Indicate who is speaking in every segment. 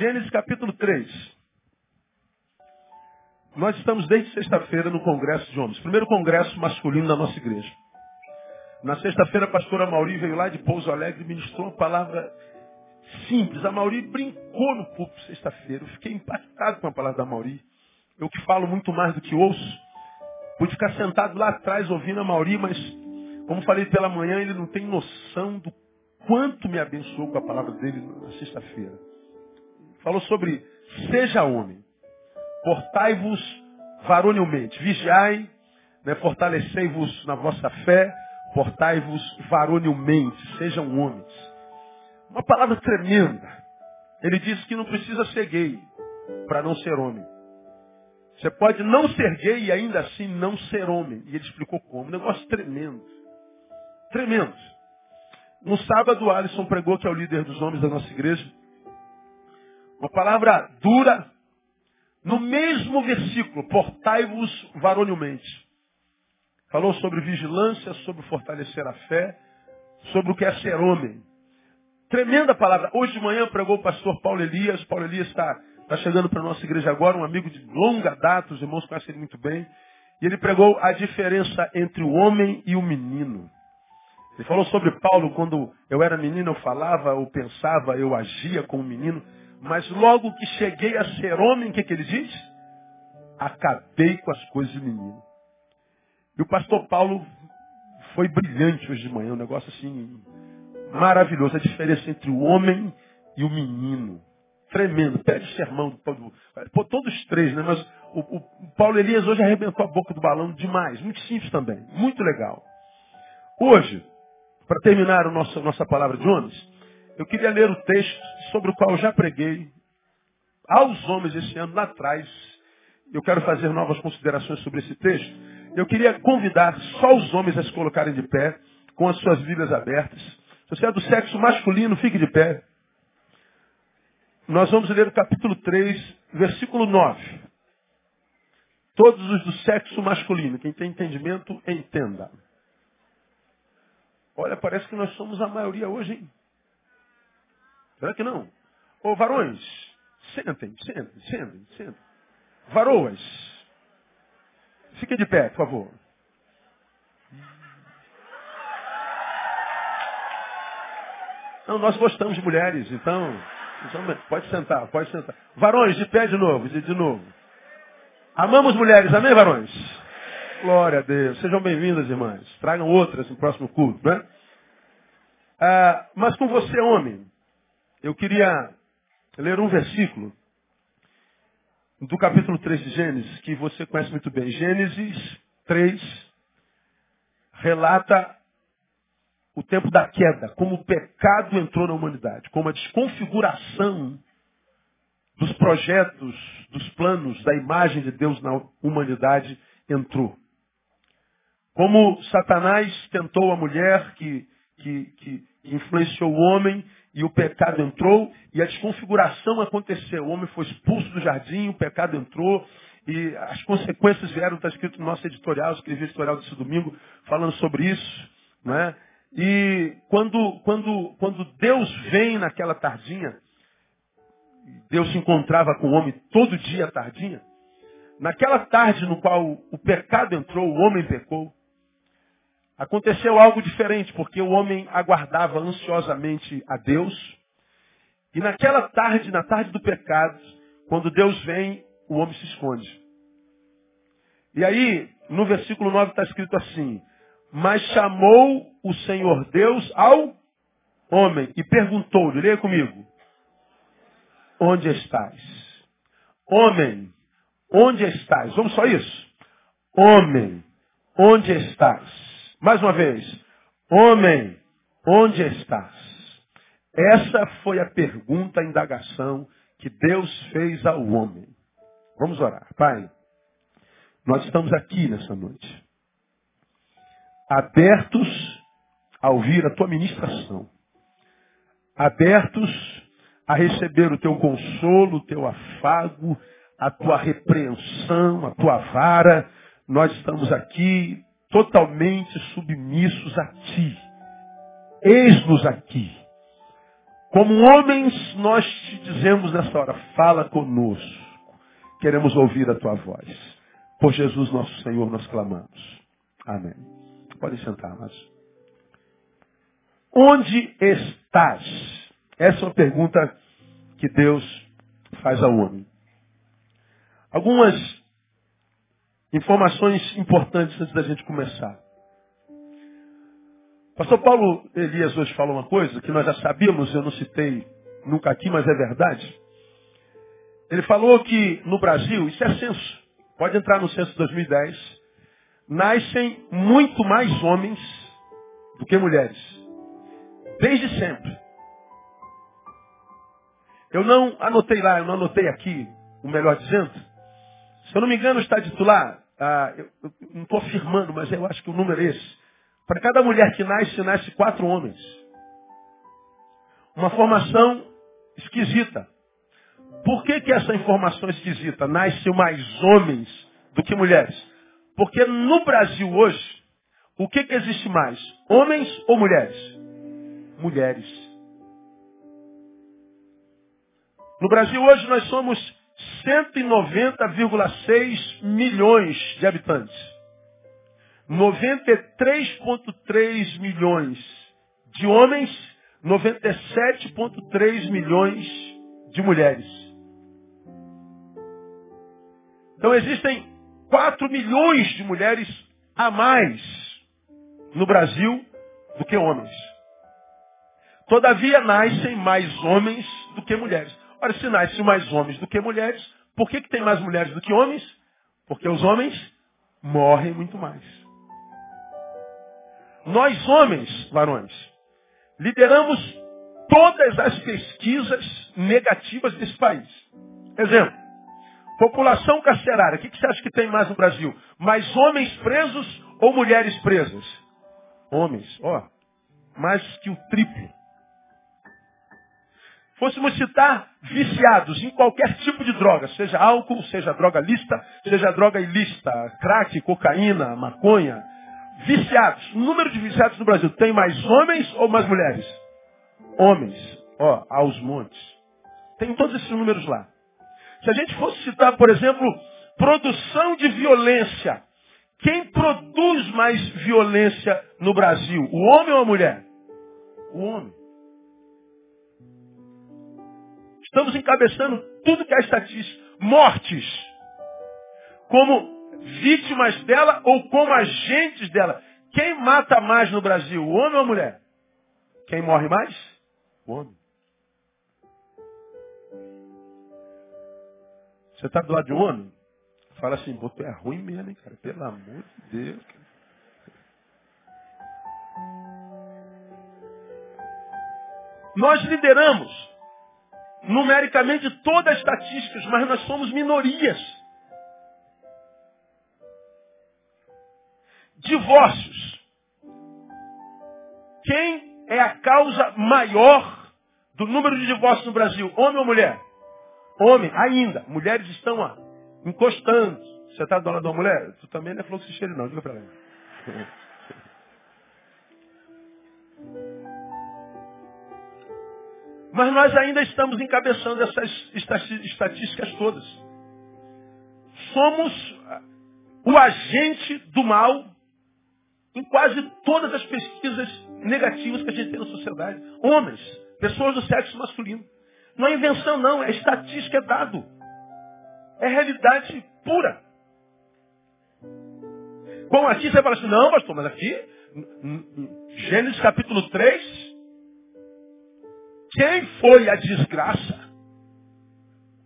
Speaker 1: Gênesis capítulo 3. Nós estamos desde sexta-feira no Congresso de Homens, primeiro congresso masculino da nossa igreja. Na sexta-feira, a pastora Mauri veio lá de Pouso Alegre e ministrou uma palavra simples. A Mauri brincou no púlpito sexta-feira. Eu fiquei impactado com a palavra da Mauri. Eu que falo muito mais do que ouço. Pude ficar sentado lá atrás ouvindo a Mauri, mas, como falei pela manhã, ele não tem noção do quanto me abençoou com a palavra dele na sexta-feira. Falou sobre seja homem. Portai-vos varonilmente. Vigiai, né, fortalecei-vos na vossa fé, portai-vos varonilmente, sejam homens. Uma palavra tremenda. Ele diz que não precisa ser gay para não ser homem. Você pode não ser gay e ainda assim não ser homem. E ele explicou como. Um negócio tremendo. Tremendo. No sábado, Alisson pregou, que é o líder dos homens da nossa igreja, uma palavra dura, no mesmo versículo, portai-vos varonilmente. Falou sobre vigilância, sobre fortalecer a fé, sobre o que é ser homem. Tremenda palavra. Hoje de manhã pregou o pastor Paulo Elias. Paulo Elias está tá chegando para a nossa igreja agora, um amigo de longa data, os irmãos conhecem ele muito bem. E ele pregou a diferença entre o homem e o menino. Ele falou sobre Paulo, quando eu era menino, eu falava, eu pensava, eu agia como menino. Mas logo que cheguei a ser homem, o que, que ele diz? Acabei com as coisas de menino. E o pastor Paulo foi brilhante hoje de manhã, um negócio assim maravilhoso. A diferença entre o homem e o menino. Tremendo. Pede sermão. Pô, todos os três, né? Mas o, o, Paulo Elias hoje arrebentou a boca do balão demais. Muito simples também. Muito legal. Hoje, para terminar a nossa, nossa palavra de homens, eu queria ler o texto sobre o qual eu já preguei aos homens esse ano lá atrás. Eu quero fazer novas considerações sobre esse texto. Eu queria convidar só os homens a se colocarem de pé, com as suas Bíblias abertas. Se você é do sexo masculino, fique de pé. Nós vamos ler o capítulo 3, versículo 9. Todos os do sexo masculino. Quem tem entendimento, entenda. Olha, parece que nós somos a maioria hoje, hein? Será que não? Ô varões, sentem, sentem, sentem, sentem. Varoas, fiquem de pé, por favor. Não, nós gostamos de mulheres, então, então. Pode sentar, pode sentar. Varões, de pé de novo, de, de novo. Amamos mulheres, amém, varões? Glória a Deus. Sejam bem-vindas, irmãs. Tragam outras no próximo culto, né? Ah, mas com você, homem, eu queria ler um versículo do capítulo 3 de Gênesis, que você conhece muito bem. Gênesis 3 relata o tempo da queda, como o pecado entrou na humanidade, como a desconfiguração dos projetos, dos planos, da imagem de Deus na humanidade entrou. Como Satanás tentou a mulher que, que, que influenciou o homem e o pecado entrou e a desconfiguração aconteceu. O homem foi expulso do jardim, o pecado entrou e as consequências vieram, está escrito no nosso editorial, escrevi editorial desse domingo falando sobre isso. Né? E quando, quando, quando Deus vem naquela tardinha, Deus se encontrava com o homem todo dia à tardinha, naquela tarde no qual o pecado entrou, o homem pecou, Aconteceu algo diferente, porque o homem aguardava ansiosamente a Deus. E naquela tarde, na tarde do pecado, quando Deus vem, o homem se esconde. E aí, no versículo 9 está escrito assim: Mas chamou o Senhor Deus ao homem e perguntou-lhe, leia comigo: Onde estás? Homem, onde estás? Vamos só isso? Homem, onde estás? Mais uma vez, homem, onde estás? Essa foi a pergunta, a indagação que Deus fez ao homem. Vamos orar. Pai, nós estamos aqui nessa noite, abertos a ouvir a tua ministração, abertos a receber o teu consolo, o teu afago, a tua repreensão, a tua vara. Nós estamos aqui totalmente submissos a Ti. Eis-nos aqui. Como homens, nós te dizemos nessa hora, fala conosco. Queremos ouvir a tua voz. Por Jesus nosso Senhor nós clamamos. Amém. Podem sentar, mas. Onde estás? Essa é uma pergunta que Deus faz ao homem. Algumas informações importantes antes da gente começar. Pastor Paulo Elias hoje falou uma coisa que nós já sabíamos, eu não citei nunca aqui, mas é verdade. Ele falou que no Brasil, isso é censo, pode entrar no censo de 2010, nascem muito mais homens do que mulheres. Desde sempre. Eu não anotei lá, eu não anotei aqui, o melhor dizendo. Se eu não me engano, está dito lá, ah, eu, eu não estou afirmando, mas eu acho que o número é esse. Para cada mulher que nasce, nasce quatro homens. Uma formação esquisita. Por que, que essa informação é esquisita? Nasce mais homens do que mulheres. Porque no Brasil hoje, o que, que existe mais? Homens ou mulheres? Mulheres. No Brasil hoje nós somos 190,6 milhões de habitantes. 93,3 milhões de homens, 97,3 milhões de mulheres. Então existem 4 milhões de mulheres a mais no Brasil do que homens. Todavia nascem mais homens do que mulheres. Ora, se nascem mais homens do que mulheres, por que, que tem mais mulheres do que homens? Porque os homens morrem muito mais. Nós homens, varões, lideramos todas as pesquisas negativas desse país. Exemplo, população carcerária. O que você acha que tem mais no Brasil? Mais homens presos ou mulheres presas? Homens, ó, mais que o triplo. Fôssemos citar viciados em qualquer tipo de droga, seja álcool, seja droga lista, seja droga ilícita, crack, cocaína, maconha, Viciados. Número de viciados no Brasil tem mais homens ou mais mulheres? Homens. Ó, aos montes. Tem todos esses números lá. Se a gente fosse citar, por exemplo, produção de violência. Quem produz mais violência no Brasil? O homem ou a mulher? O homem. Estamos encabeçando tudo que é estatística. Mortes. Como vítimas dela ou como agentes dela. Quem mata mais no Brasil, o homem ou a mulher? Quem morre mais? O homem. Você está do lado de um homem? Fala assim, pô, tu é ruim mesmo, hein, cara? Pelo amor de Deus. Cara. Nós lideramos numericamente todas as estatísticas, mas nós somos minorias. Divórcios. Quem é a causa maior do número de divórcios no Brasil? Homem ou mulher? Homem, ainda. Mulheres estão ó, encostando. Você está do lado uma mulher? Tu também não é cheiro, não. Diga para ela. Mas nós ainda estamos encabeçando essas estatísticas todas. Somos o agente do mal em quase todas as pesquisas negativas que a gente tem na sociedade. Homens, pessoas do sexo masculino. Não é invenção, não, é estatística, é dado. É realidade pura. Bom, aqui você fala assim, não, pastor, mas aqui, Gênesis capítulo 3, quem foi a desgraça?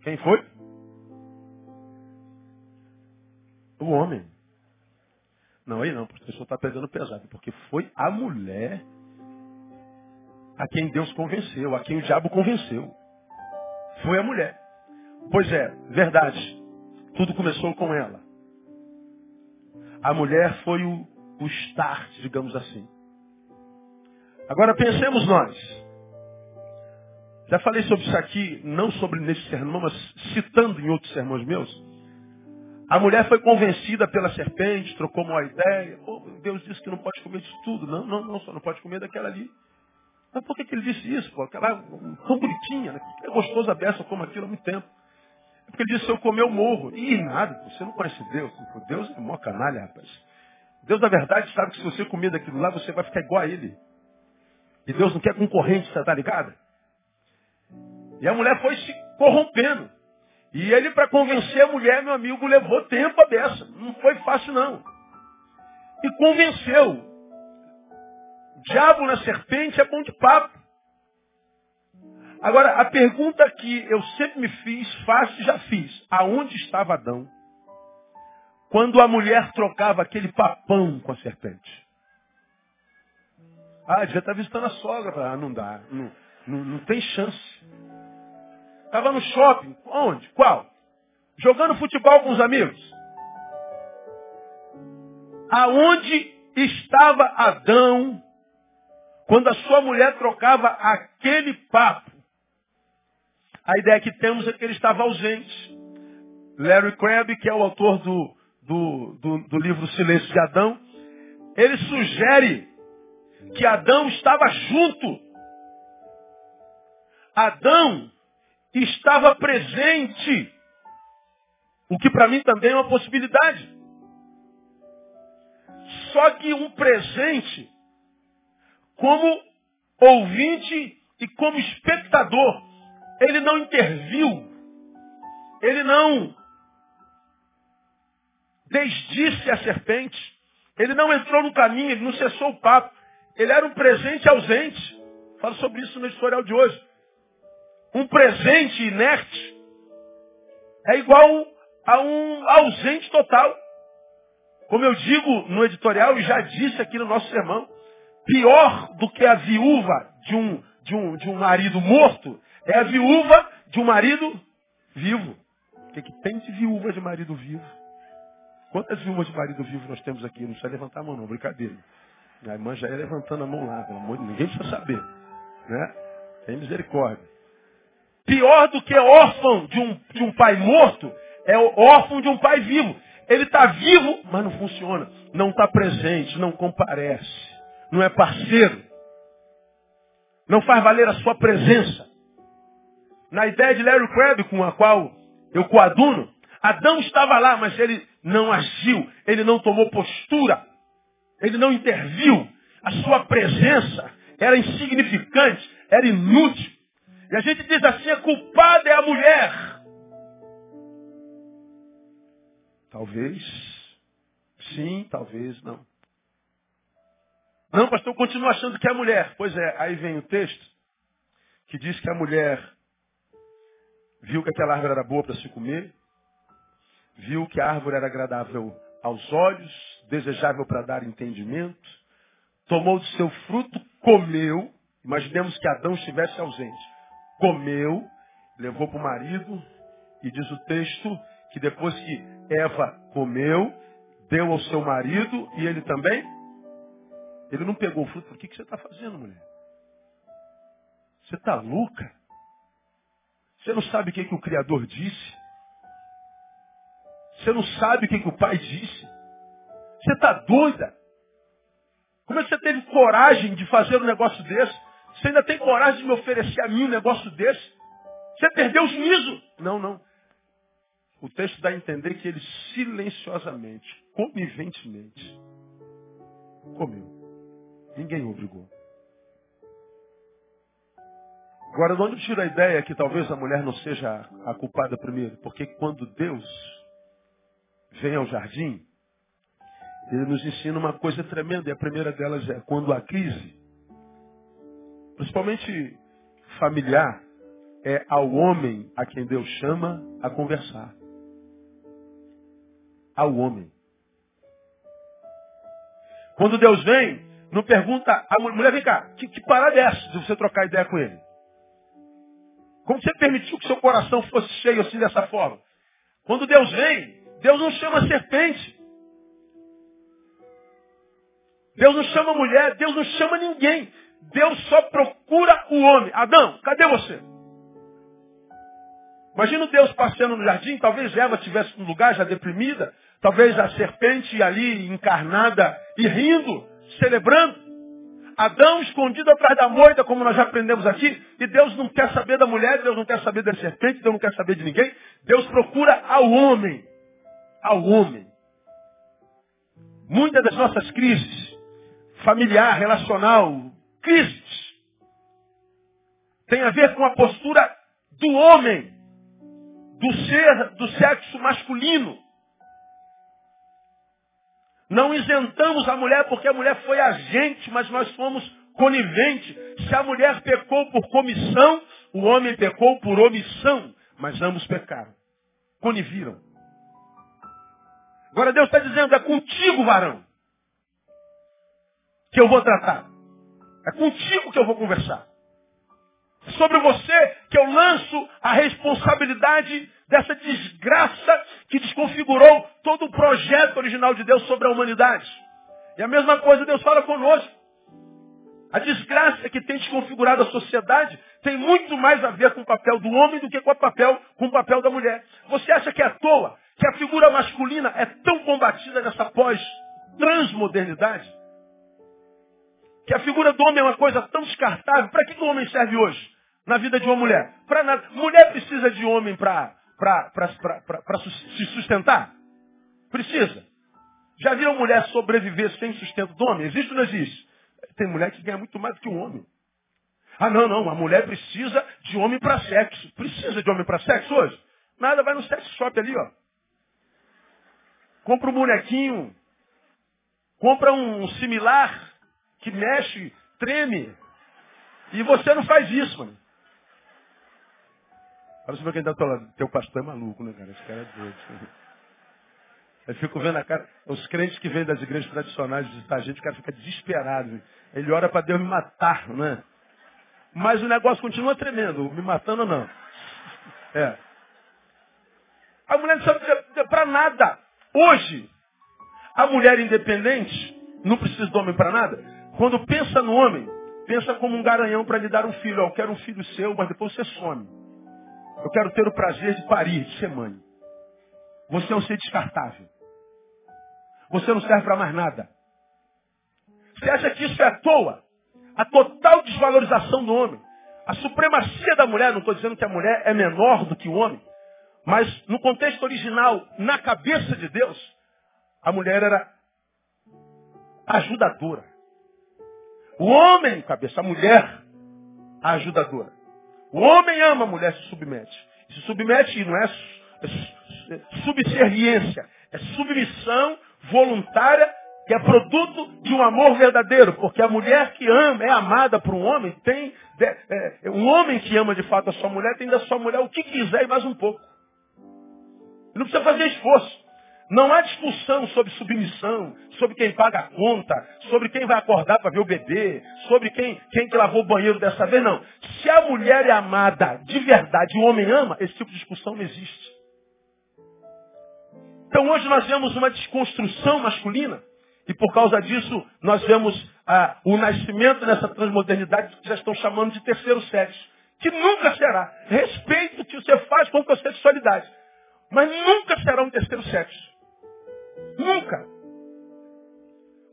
Speaker 1: Quem foi? O homem. Não, aí não, o professor está pegando pesado, porque foi a mulher a quem Deus convenceu, a quem o diabo convenceu. Foi a mulher. Pois é, verdade. Tudo começou com ela. A mulher foi o, o start, digamos assim. Agora pensemos nós. Já falei sobre isso aqui, não sobre nesse sermão, mas citando em outros sermões meus. A mulher foi convencida pela serpente, trocou uma ideia. Oh, Deus disse que não pode comer disso tudo. Não, não, não, só não pode comer daquela ali. Mas por que, que ele disse isso, pô? Aquela tão bonitinha, né? É gostoso a beça como aquilo há muito tempo. É porque ele disse, se eu comer, eu morro. Ih, nada, você não conhece Deus. Deus é mó canalha, rapaz. Deus, na verdade, sabe que se você comer daquilo lá, você vai ficar igual a ele. E Deus não quer concorrente, você tá ligado? E a mulher foi se corrompendo. E ele, para convencer a mulher, meu amigo, levou tempo a beça. Não foi fácil, não. E convenceu. O diabo na serpente é bom de papo. Agora, a pergunta que eu sempre me fiz, faço e já fiz. Aonde estava Adão? Quando a mulher trocava aquele papão com a serpente. Ah, já está visitando a sogra. Ah, não dá. Não, não, não tem chance. Estava no shopping. Onde? Qual? Jogando futebol com os amigos. Aonde estava Adão quando a sua mulher trocava aquele papo? A ideia que temos é que ele estava ausente. Larry Crabb, que é o autor do, do, do, do livro Silêncio de Adão, ele sugere que Adão estava junto. Adão estava presente. O que para mim também é uma possibilidade. Só que um presente como ouvinte e como espectador. Ele não interviu. Ele não desdisse a serpente. Ele não entrou no caminho, ele não cessou o papo. Ele era um presente ausente. Falo sobre isso no editorial de hoje. Um presente inerte é igual a um ausente total. Como eu digo no editorial e já disse aqui no nosso sermão, pior do que a viúva de um, de um, de um marido morto é a viúva de um marido vivo. O que, que tem de viúva de marido vivo? Quantas viúvas de marido vivo nós temos aqui? Não precisa levantar a mão não, brincadeira. A irmã já ia levantando a mão lá, pelo amor de ninguém precisa saber. Né? Tem misericórdia. Pior do que órfão de um, de um pai morto é órfão de um pai vivo. Ele está vivo, mas não funciona. Não está presente, não comparece. Não é parceiro. Não faz valer a sua presença. Na ideia de Larry Crabb, com a qual eu coaduno, Adão estava lá, mas ele não agiu, ele não tomou postura. Ele não interviu. A sua presença era insignificante, era inútil. E a gente diz assim, a culpada é a mulher. Talvez sim, talvez não. Não, pastor, eu continuo achando que é a mulher. Pois é, aí vem o texto que diz que a mulher viu que aquela árvore era boa para se comer, viu que a árvore era agradável aos olhos, desejável para dar entendimento, tomou do seu fruto, comeu, imaginemos que Adão estivesse ausente, comeu, levou para o marido, e diz o texto que depois que Eva comeu, deu ao seu marido e ele também, ele não pegou o fruto, o que, que você está fazendo, mulher? Você está louca? Você não sabe o que, que o Criador disse? Você não sabe o que, que o pai disse? Você está doida? Como é que você teve coragem de fazer um negócio desse? Você ainda tem coragem de me oferecer a mim um negócio desse? Você perdeu o juízo. Não, não. O texto dá a entender que ele silenciosamente, conniventemente, comeu. Ninguém o obrigou. Agora, de onde tiro a ideia que talvez a mulher não seja a culpada primeiro? Porque quando Deus vem ao jardim, ele nos ensina uma coisa tremenda, e a primeira delas é quando há crise, principalmente familiar, é ao homem a quem Deus chama a conversar. Ao homem. Quando Deus vem, não pergunta a mulher, vem cá, que, que parada é essa de você trocar ideia com ele? Como você permitiu que seu coração fosse cheio assim dessa forma? Quando Deus vem, Deus não chama a serpente. Deus não chama mulher, Deus não chama ninguém. Deus só procura o homem. Adão, cadê você? Imagina Deus passeando no jardim, talvez Eva estivesse no lugar já deprimida, talvez a serpente ali encarnada e rindo, celebrando. Adão escondido atrás da moita, como nós já aprendemos aqui, e Deus não quer saber da mulher, Deus não quer saber da serpente, Deus não quer saber de ninguém. Deus procura ao homem. Ao homem. Muitas das nossas crises, familiar, relacional, crises, tem a ver com a postura do homem, do ser, do sexo masculino. Não isentamos a mulher porque a mulher foi agente, mas nós fomos conivente. Se a mulher pecou por comissão, o homem pecou por omissão. Mas ambos pecaram. Coniviram. Agora Deus está dizendo, é contigo, varão, que eu vou tratar. É contigo que eu vou conversar. Sobre você que eu lanço a responsabilidade dessa desgraça que desconfigurou todo o projeto original de Deus sobre a humanidade. E a mesma coisa Deus fala conosco. A desgraça que tem desconfigurado a sociedade tem muito mais a ver com o papel do homem do que com o papel, com o papel da mulher. Você acha que é à toa que a figura masculina é tão combatida nessa pós-transmodernidade? Que a figura do homem é uma coisa tão descartável. Para que, o homem serve hoje? Na vida de uma mulher? Para nada. Mulher precisa de homem para se sustentar? Precisa. Já viram mulher sobreviver sem sustento do homem? Existe ou não existe? Tem mulher que ganha muito mais do que um homem. Ah, não, não. A mulher precisa de homem para sexo. Precisa de homem para sexo hoje? Nada, vai no sex shop ali, ó. Compra um bonequinho. Compra um similar que mexe, treme. E você não faz isso, mano. Olha pra quem falando. Teu pastor é maluco, né, cara? Esse cara é doido. Eu fico vendo a cara. Os crentes que vêm das igrejas tradicionais visitar a gente, o cara fica desesperado. Ele ora para Deus me matar, né? Mas o negócio continua tremendo, me matando ou não. É. A mulher não sabe para nada. Hoje, a mulher independente não precisa do homem para nada. Quando pensa no homem, pensa como um garanhão para lhe dar um filho. eu quero um filho seu, mas depois você some. Eu quero ter o prazer de parir, de ser mãe. Você é um ser descartável. Você não serve para mais nada. Você acha que isso é à toa? A total desvalorização do homem. A supremacia da mulher, não estou dizendo que a mulher é menor do que o homem, mas no contexto original, na cabeça de Deus, a mulher era ajudadora. O homem, cabeça, a mulher, a ajudadora. O homem ama a mulher, se submete. Se submete não é, é subserviência, é submissão voluntária que é produto de um amor verdadeiro, porque a mulher que ama, é amada por um homem, tem. É, um homem que ama de fato a sua mulher tem da sua mulher o que quiser e mais um pouco. Não precisa fazer esforço. Não há discussão sobre submissão, sobre quem paga a conta, sobre quem vai acordar para ver o bebê, sobre quem, quem que lavou o banheiro dessa vez, não. Se a mulher é amada de verdade e o homem ama, esse tipo de discussão não existe. Então hoje nós vemos uma desconstrução masculina e por causa disso nós vemos ah, o nascimento dessa transmodernidade que já estão chamando de terceiro sexo. Que nunca será. Respeito o que você faz com a sexualidade. Mas nunca será um terceiro sexo. Nunca.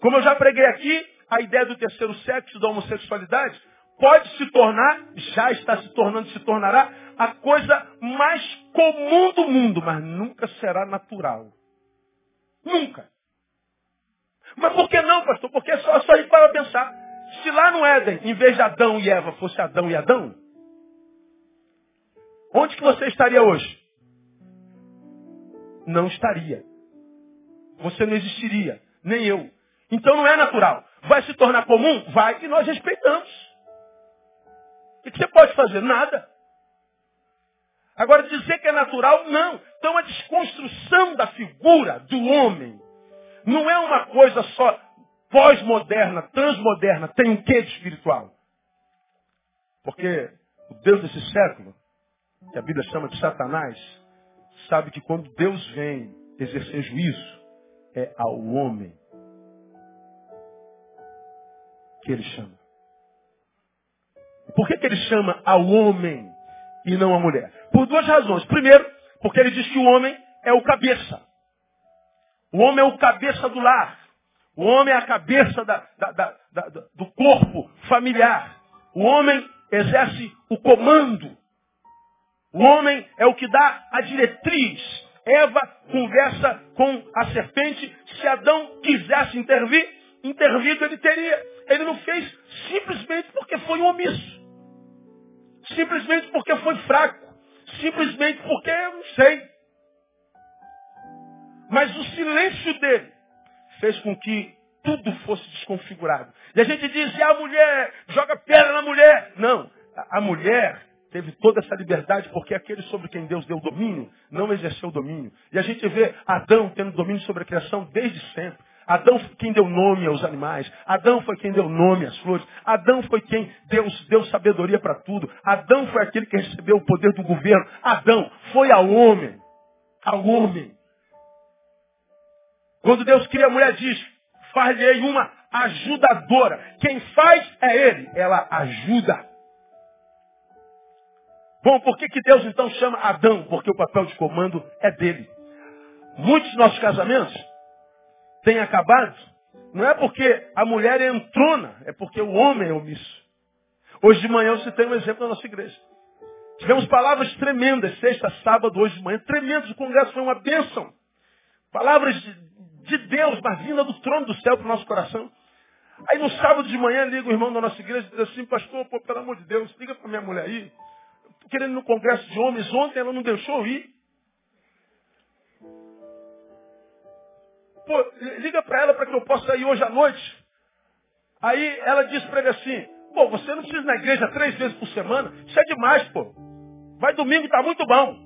Speaker 1: Como eu já preguei aqui, a ideia do terceiro sexo, da homossexualidade, pode se tornar, já está se tornando, se tornará, a coisa mais comum do mundo, mas nunca será natural. Nunca. Mas por que não, pastor? Porque é só, só ir para pensar. Se lá no Éden, em vez de Adão e Eva, fosse Adão e Adão, onde que você estaria hoje? Não estaria você não existiria, nem eu. Então não é natural. Vai se tornar comum? Vai, e nós respeitamos. O que você pode fazer? Nada. Agora, dizer que é natural, não. Então a desconstrução da figura do homem não é uma coisa só pós-moderna, transmoderna, tem um quê de espiritual? Porque o Deus desse século, que a Bíblia chama de Satanás, sabe que quando Deus vem exercer juízo, é ao homem que ele chama. Por que, que ele chama ao homem e não à mulher? Por duas razões. Primeiro, porque ele diz que o homem é o cabeça. O homem é o cabeça do lar. O homem é a cabeça da, da, da, do corpo familiar. O homem exerce o comando. O homem é o que dá a diretriz. Eva conversa com a serpente. Se Adão quisesse intervir, intervido ele teria. Ele não fez simplesmente porque foi um omisso. Simplesmente porque foi fraco. Simplesmente porque não sei. Mas o silêncio dele fez com que tudo fosse desconfigurado. E a gente diz, e a mulher, joga pedra na mulher. Não, a mulher teve toda essa liberdade porque aquele sobre quem Deus deu domínio não exerceu domínio. E a gente vê Adão tendo domínio sobre a criação desde sempre. Adão foi quem deu nome aos animais. Adão foi quem deu nome às flores. Adão foi quem Deus deu sabedoria para tudo. Adão foi aquele que recebeu o poder do governo. Adão foi ao homem. Ao homem. Quando Deus cria a mulher, diz, faz-lhe uma ajudadora. Quem faz é ele. Ela ajuda. Bom, por que, que Deus então chama Adão? Porque o papel de comando é dele. Muitos dos nossos casamentos têm acabado, não é porque a mulher é entrona, é porque o homem é omisso. Hoje de manhã você tem um exemplo na nossa igreja. Tivemos palavras tremendas, sexta, sábado, hoje de manhã, tremendos. O congresso foi uma bênção. Palavras de, de Deus, mas vinda do trono do céu para o nosso coração. Aí no sábado de manhã liga o irmão da nossa igreja e diz assim, pastor, pô, pelo amor de Deus, liga para minha mulher aí. Querendo ir no congresso de homens, ontem ela não deixou ir. Pô, liga para ela para que eu possa ir hoje à noite. Aí ela disse para ele assim, pô, você não precisa ir na igreja três vezes por semana? Isso é demais, pô. Vai domingo, tá muito bom.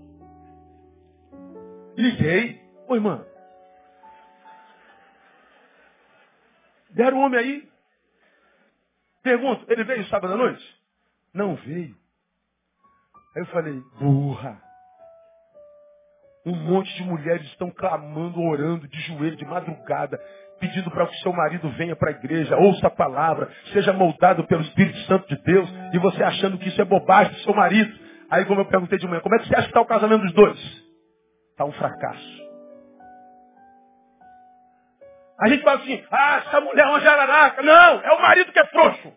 Speaker 1: Liguei. Ô irmã, Deram um homem aí. Pergunto, ele veio sábado à noite? Não veio. Aí eu falei, burra. Um monte de mulheres estão clamando, orando, de joelho, de madrugada, pedindo para que seu marido venha para a igreja, ouça a palavra, seja moldado pelo Espírito Santo de Deus, e você achando que isso é bobagem do seu marido. Aí como eu perguntei de manhã, como é que você acha que está o casamento dos dois? Está um fracasso. A gente fala assim, ah, essa mulher é uma jararaca. Não, é o marido que é frouxo.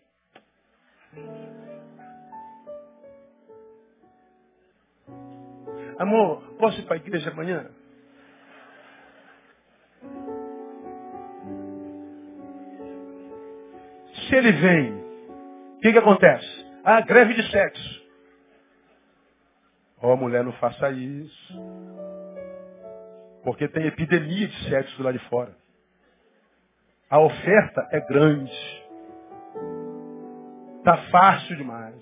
Speaker 1: Amor, posso ir para a igreja amanhã? Se ele vem, o que, que acontece? Ah, greve de sexo. Ó, oh, mulher, não faça isso. Porque tem epidemia de sexo lá de fora. A oferta é grande. Está fácil demais.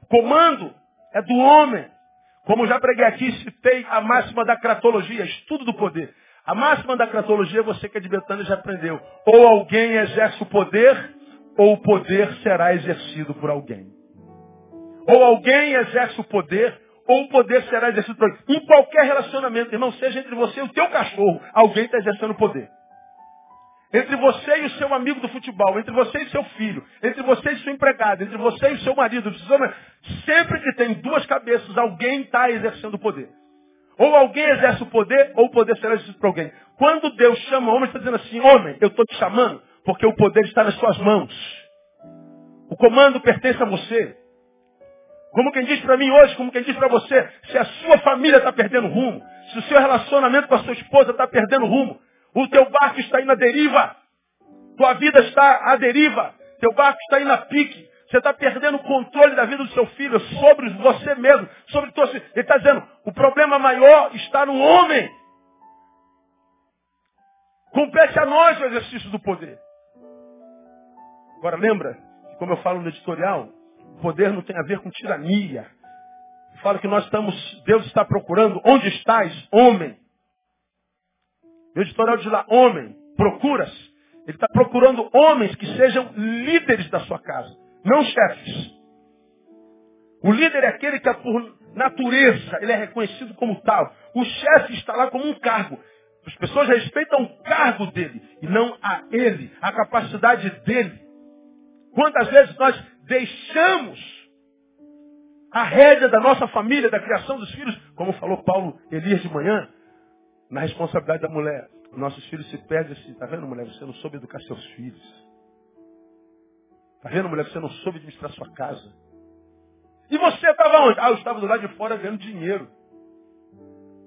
Speaker 1: O comando é do homem. Como já preguei aqui, citei a máxima da cratologia, estudo do poder. A máxima da cratologia, você que é de Betânia já aprendeu. Ou alguém exerce o poder, ou o poder será exercido por alguém. Ou alguém exerce o poder, ou o poder será exercido por alguém. Em qualquer relacionamento, irmão, seja entre você e o teu cachorro, alguém está exercendo o poder. Entre você e o seu amigo do futebol, entre você e seu filho, entre você e seu empregado, entre você e seu marido, sempre que tem duas cabeças, alguém está exercendo o poder. Ou alguém exerce o poder, ou o poder será exercido por alguém. Quando Deus chama o homem, está dizendo assim, homem, eu estou te chamando, porque o poder está nas suas mãos. O comando pertence a você. Como quem diz para mim hoje, como quem diz para você, se a sua família está perdendo rumo, se o seu relacionamento com a sua esposa está perdendo rumo, o teu barco está indo à deriva. Tua vida está à deriva. Teu barco está indo a pique. Você está perdendo o controle da vida do seu filho sobre você mesmo, sobre tua... Ele está dizendo, o problema maior está no homem. Compete a nós o exercício do poder. Agora lembra, como eu falo no editorial, o poder não tem a ver com tirania. Fala que nós estamos, Deus está procurando, onde estás, homem? O editorial diz lá, homem, procuras. Ele está procurando homens que sejam líderes da sua casa, não chefes. O líder é aquele que, por natureza, ele é reconhecido como tal. O chefe está lá como um cargo. As pessoas respeitam o cargo dele e não a ele, a capacidade dele. Quantas vezes nós deixamos a rédea da nossa família, da criação dos filhos, como falou Paulo Elias de manhã, na responsabilidade da mulher. Nossos filhos se perdem assim, tá vendo, mulher? Você não soube educar seus filhos. Tá vendo, mulher? Você não soube administrar sua casa. E você estava onde? Ah, eu estava do lado de fora ganhando dinheiro.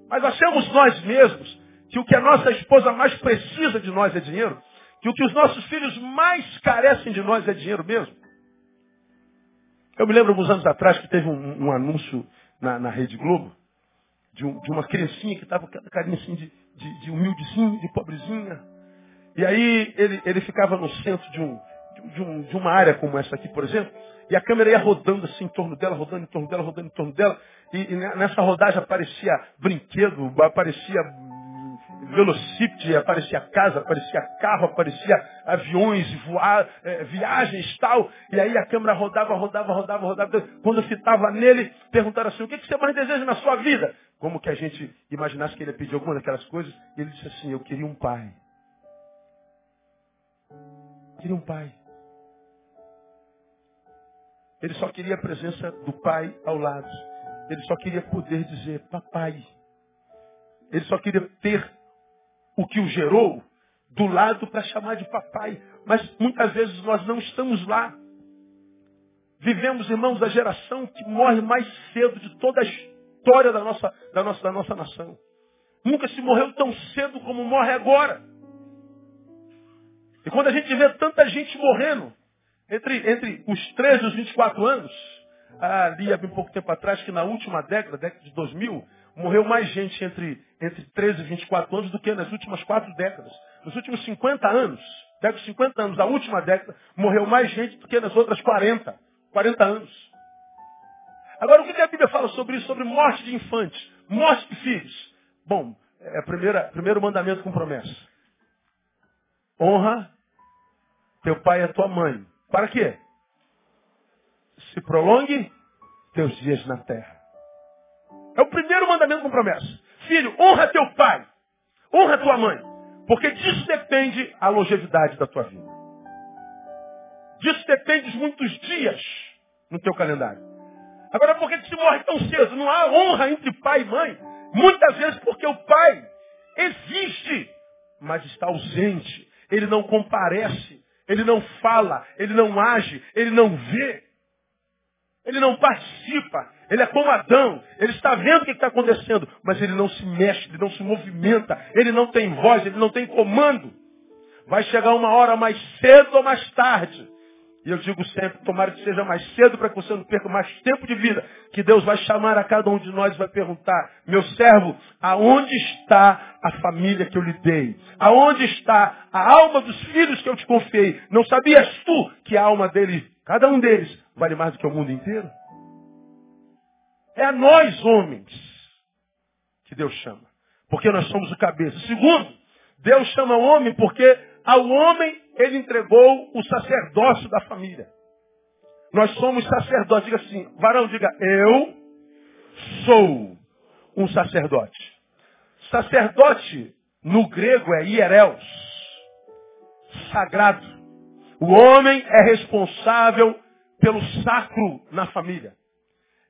Speaker 1: Mas achamos nós mesmos que o que a nossa esposa mais precisa de nós é dinheiro? Que o que os nossos filhos mais carecem de nós é dinheiro mesmo? Eu me lembro alguns anos atrás que teve um, um anúncio na, na Rede Globo de, um, de, uma criancinha que estava com carinha assim de, de, de humildezinho, de pobrezinha. E aí ele, ele ficava no centro de, um, de, um, de uma área como essa aqui, por exemplo, e a câmera ia rodando assim em torno dela, rodando em torno dela, rodando em torno dela. E, e nessa rodagem aparecia brinquedo, aparecia velocípede, aparecia casa, aparecia carro, aparecia aviões, voar, é, viagens tal. E aí a câmera rodava, rodava, rodava, rodava. Quando fitava nele, perguntaram assim, o que, que você mais deseja na sua vida? Como que a gente imaginasse que ele ia pedir alguma daquelas coisas. E ele disse assim, eu queria um pai. Eu queria um pai. Ele só queria a presença do pai ao lado. Ele só queria poder dizer, papai. Ele só queria ter o que o gerou do lado para chamar de papai. Mas muitas vezes nós não estamos lá. Vivemos, irmãos, a geração que morre mais cedo de toda a história da nossa, da nossa, da nossa nação. Nunca se morreu tão cedo como morre agora. E quando a gente vê tanta gente morrendo, entre, entre os 13 e os 24 anos, ali há bem pouco tempo atrás, que na última década, década de 2000, morreu mais gente entre, entre 13 e 24 anos do que nas últimas quatro décadas. Nos últimos 50 anos, década de 50 anos, a última década, morreu mais gente do que nas outras 40, 40 anos. Agora, o que a Bíblia fala sobre isso? Sobre morte de infantes, morte de filhos. Bom, é o primeiro mandamento com promessa. Honra teu pai e a tua mãe. Para quê? Se prolongue teus dias na terra. É o primeiro mandamento com promessa. Filho, honra teu pai. Honra tua mãe. Porque disso depende a longevidade da tua vida. Disso depende os muitos dias no teu calendário. Agora, por que se morre tão cedo? Não há honra entre pai e mãe. Muitas vezes porque o pai existe, mas está ausente. Ele não comparece. Ele não fala. Ele não age. Ele não vê. Ele não participa. Ele é como Adão. Ele está vendo o que está acontecendo, mas ele não se mexe, ele não se movimenta. Ele não tem voz, ele não tem comando. Vai chegar uma hora mais cedo ou mais tarde. E eu digo sempre, tomara que seja mais cedo para que você não perca mais tempo de vida. Que Deus vai chamar a cada um de nós e vai perguntar, meu servo, aonde está a família que eu lhe dei? Aonde está a alma dos filhos que eu te confiei? Não sabias tu que a alma dele Cada um deles vale mais do que o mundo inteiro. É a nós, homens, que Deus chama. Porque nós somos o cabeça. Segundo, Deus chama o homem porque ao homem ele entregou o sacerdócio da família. Nós somos sacerdotes. Diga assim, varão, diga, eu sou um sacerdote. Sacerdote no grego é hiereus, sagrado. O homem é responsável pelo sacro na família.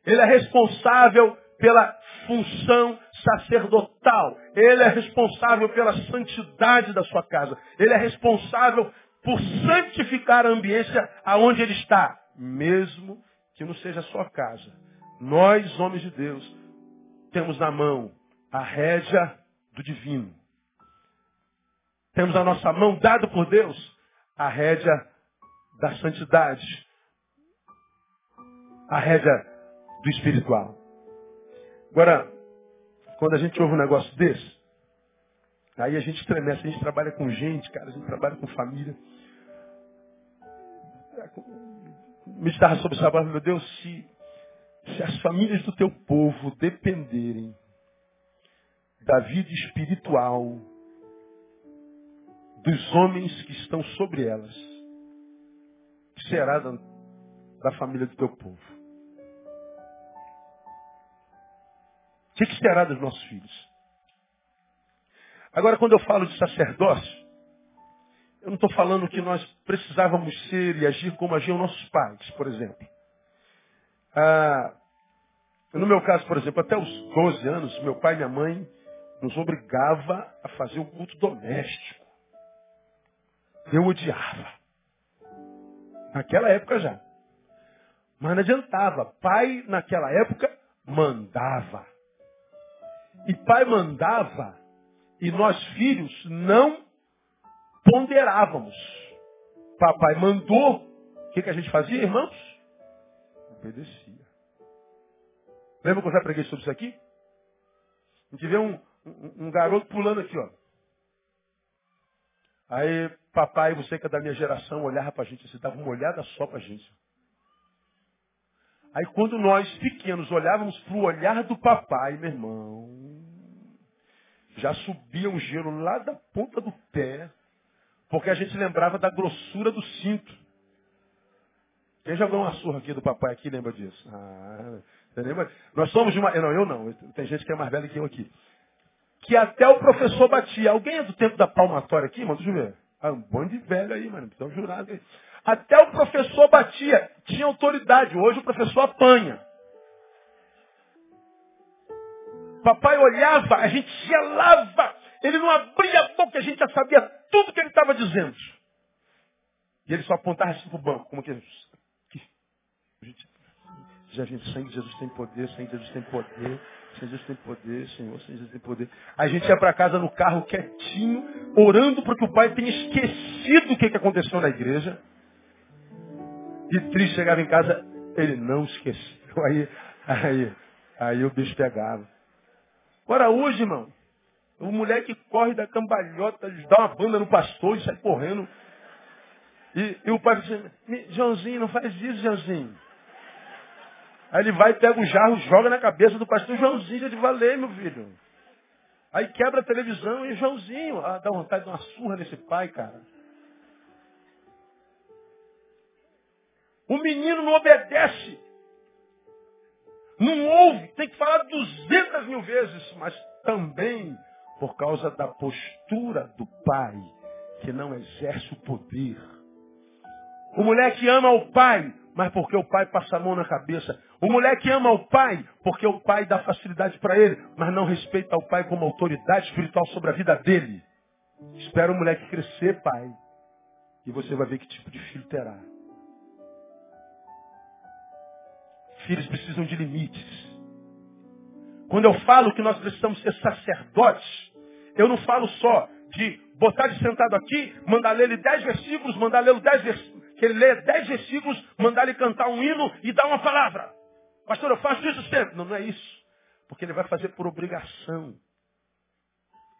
Speaker 1: Ele é responsável pela função sacerdotal. Ele é responsável pela santidade da sua casa. Ele é responsável por santificar a ambiência aonde ele está, mesmo que não seja a sua casa. Nós, homens de Deus, temos na mão a rédea do divino. Temos a nossa mão dada por Deus a rédea da santidade, a rédea do espiritual. Agora, quando a gente ouve um negócio desse, aí a gente estremece, a gente trabalha com gente, cara, a gente trabalha com família. Meditar sobre essa palavra, meu Deus, se, se as famílias do teu povo dependerem da vida espiritual dos homens que estão sobre elas. Será da, da família do teu povo? O que, será dos nossos filhos? Agora, quando eu falo de sacerdócio, eu não estou falando que nós precisávamos ser e agir como agiam nossos pais, por exemplo. Ah, no meu caso, por exemplo, até os 12 anos, meu pai e minha mãe nos obrigava a fazer o culto doméstico. Eu odiava. Naquela época já. Mas não adiantava. Pai, naquela época, mandava. E pai mandava, e nós filhos não ponderávamos. Papai mandou, o que, que a gente fazia, irmãos? Obedecia. Lembra que eu já preguei sobre isso aqui? A gente vê um, um, um garoto pulando aqui, ó. Aí, papai, você que é da minha geração, olhava pra gente, você dava uma olhada só pra gente. Aí quando nós, pequenos, olhávamos para o olhar do papai, meu irmão, já subia um gelo lá da ponta do pé, porque a gente lembrava da grossura do cinto. Quem já uma surra aqui do papai aqui lembra disso? Ah, lembra? Nós somos de uma. Não, eu não. Tem gente que é mais velha que eu aqui. Que até o professor batia. Alguém é do tempo da palmatória aqui, mano? Deixa eu ver. Ah, um bando de velho aí, mano. Estão jurados aí. Até o professor batia, tinha autoridade. Hoje o professor apanha. Papai olhava, a gente gelava. Ele não abria a boca, a gente já sabia tudo que ele estava dizendo. E ele só apontava assim para o banco, como que, que já gente, de Jesus tem poder, de Jesus tem poder, de Jesus tem poder, Senhor, de Jesus tem poder. A gente ia para casa no carro quietinho, orando para que o pai tenha esquecido o que, que aconteceu na igreja. E triste chegava em casa, ele não esqueceu. Aí, aí, aí o bicho pegava. Agora hoje, irmão, o moleque corre da cambalhota, dá uma banda no pastor e sai correndo. E, e o pai diz Joãozinho, não faz isso, Joãozinho. Aí ele vai, pega o jarro, joga na cabeça do pastor, Joãozinho, já de valer, meu filho. Aí quebra a televisão e Joãozinho, ah, dá vontade de uma surra nesse pai, cara. O menino não obedece. Não ouve, tem que falar duzentas mil vezes, mas também por causa da postura do pai, que não exerce o poder. O moleque ama o pai, mas porque o pai passa a mão na cabeça. O moleque ama o pai, porque o pai dá facilidade para ele, mas não respeita o pai como autoridade espiritual sobre a vida dele. Espera o moleque crescer, pai, e você vai ver que tipo de filho terá. Filhos precisam de limites. Quando eu falo que nós precisamos ser sacerdotes, eu não falo só de botar de sentado aqui, mandar ler ele dez versículos, mandar ler dez versículos, que ele lê dez versículos, mandar ele cantar um hino e dar uma palavra. Pastor, eu faço isso sempre. Não, não é isso. Porque ele vai fazer por obrigação.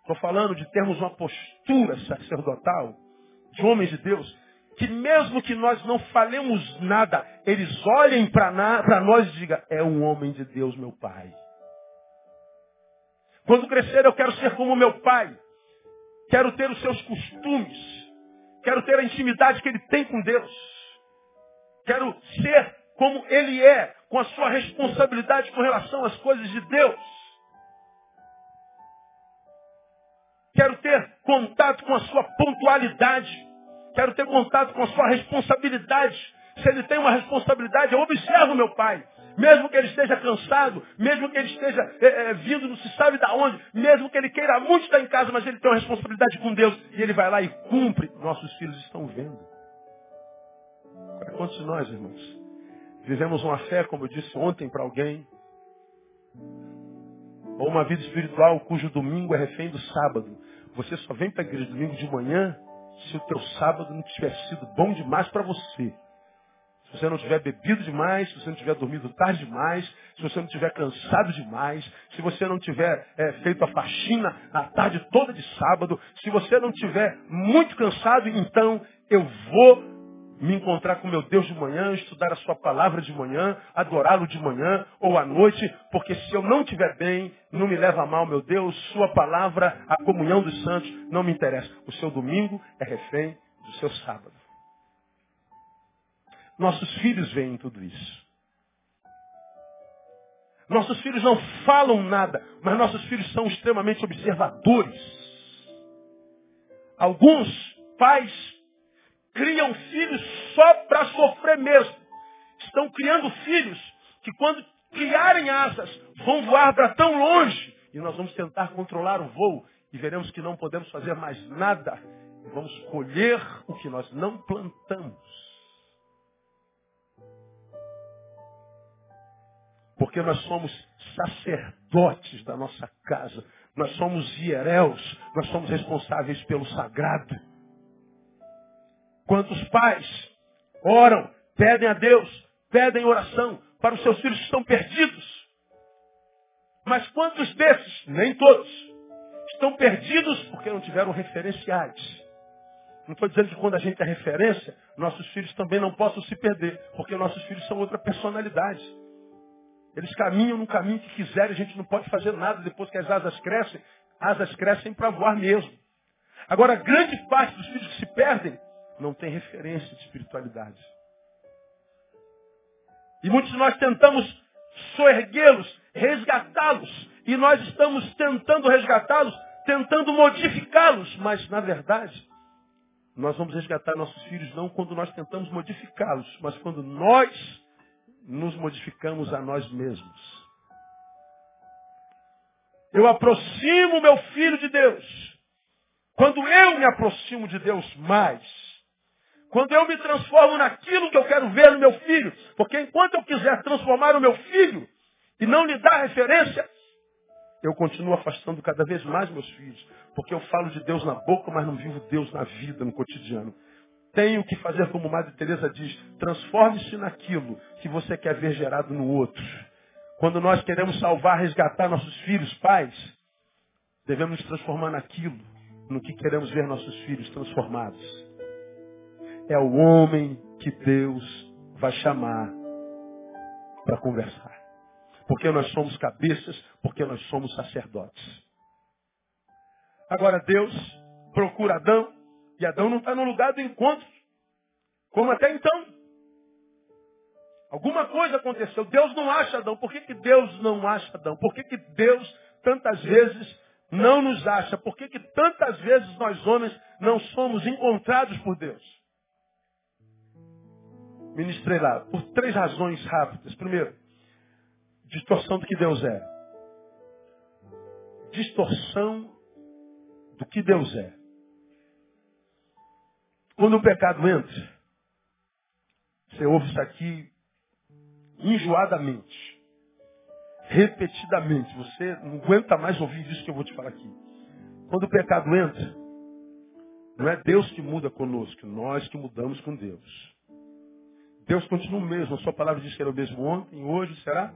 Speaker 1: Estou falando de termos uma postura sacerdotal, de homens de Deus, que mesmo que nós não falemos nada, eles olhem para nós e digam, é um homem de Deus, meu pai. Quando crescer, eu quero ser como meu pai. Quero ter os seus costumes. Quero ter a intimidade que ele tem com Deus. Quero ser como ele é, com a sua responsabilidade com relação às coisas de Deus. Quero ter contato com a sua pontualidade. Quero ter contato com a sua responsabilidade. Se ele tem uma responsabilidade, eu observo meu pai. Mesmo que ele esteja cansado, mesmo que ele esteja é, é, vindo não se sabe de onde, mesmo que ele queira muito estar em casa, mas ele tem uma responsabilidade com Deus e ele vai lá e cumpre. Nossos filhos estão vendo. Agora, quantos de nós, irmãos, vivemos uma fé, como eu disse ontem para alguém, ou uma vida espiritual cujo domingo é refém do sábado. Você só vem para a igreja domingo de manhã se o teu sábado não tiver sido bom demais para você. Se você não tiver bebido demais, se você não tiver dormido tarde demais, se você não tiver cansado demais, se você não tiver é, feito a faxina a tarde toda de sábado, se você não tiver muito cansado, então eu vou me encontrar com meu Deus de manhã, estudar a sua palavra de manhã, adorá-lo de manhã ou à noite, porque se eu não estiver bem, não me leva a mal, meu Deus, sua palavra, a comunhão dos santos, não me interessa. O seu domingo é refém do seu sábado. Nossos filhos veem tudo isso. Nossos filhos não falam nada, mas nossos filhos são extremamente observadores. Alguns pais criam filhos só para sofrer mesmo. Estão criando filhos que quando criarem asas vão voar para tão longe e nós vamos tentar controlar o voo e veremos que não podemos fazer mais nada. Vamos colher o que nós não plantamos. Porque nós somos sacerdotes da nossa casa. Nós somos hieréus. Nós somos responsáveis pelo sagrado. Quantos pais oram, pedem a Deus, pedem oração para os seus filhos que estão perdidos. Mas quantos desses, nem todos, estão perdidos porque não tiveram referenciais. Não estou dizendo que quando a gente é referência, nossos filhos também não possam se perder, porque nossos filhos são outra personalidade. Eles caminham no caminho que quiserem, a gente não pode fazer nada depois que as asas crescem. Asas crescem para voar mesmo. Agora, grande parte dos filhos que se perdem não tem referência de espiritualidade. E muitos de nós tentamos soerguê-los, resgatá-los. E nós estamos tentando resgatá-los, tentando modificá-los. Mas, na verdade, nós vamos resgatar nossos filhos não quando nós tentamos modificá-los, mas quando nós nos modificamos a nós mesmos. Eu aproximo meu filho de Deus. Quando eu me aproximo de Deus mais, quando eu me transformo naquilo que eu quero ver no meu filho, porque enquanto eu quiser transformar o meu filho e não lhe dar referência, eu continuo afastando cada vez mais meus filhos, porque eu falo de Deus na boca, mas não vivo Deus na vida, no cotidiano. Tenho que fazer como Madre Teresa diz, transforme-se naquilo que você quer ver gerado no outro. Quando nós queremos salvar, resgatar nossos filhos, pais, devemos nos transformar naquilo no que queremos ver nossos filhos transformados. É o homem que Deus vai chamar para conversar. Porque nós somos cabeças, porque nós somos sacerdotes. Agora Deus procura Adão e Adão não está no lugar do encontro, como até então. Alguma coisa aconteceu. Deus não acha Adão. Por que, que Deus não acha Adão? Por que, que Deus tantas vezes não nos acha? Por que, que tantas vezes nós homens não somos encontrados por Deus? Ministrei lá por três razões rápidas. Primeiro, distorção do que Deus é. Distorção do que Deus é. Quando o pecado entra, você ouve isso aqui enjoadamente, repetidamente. Você não aguenta mais ouvir isso que eu vou te falar aqui. Quando o pecado entra, não é Deus que muda conosco, nós que mudamos com Deus. Deus continua o mesmo. A sua palavra diz que era o mesmo ontem, hoje será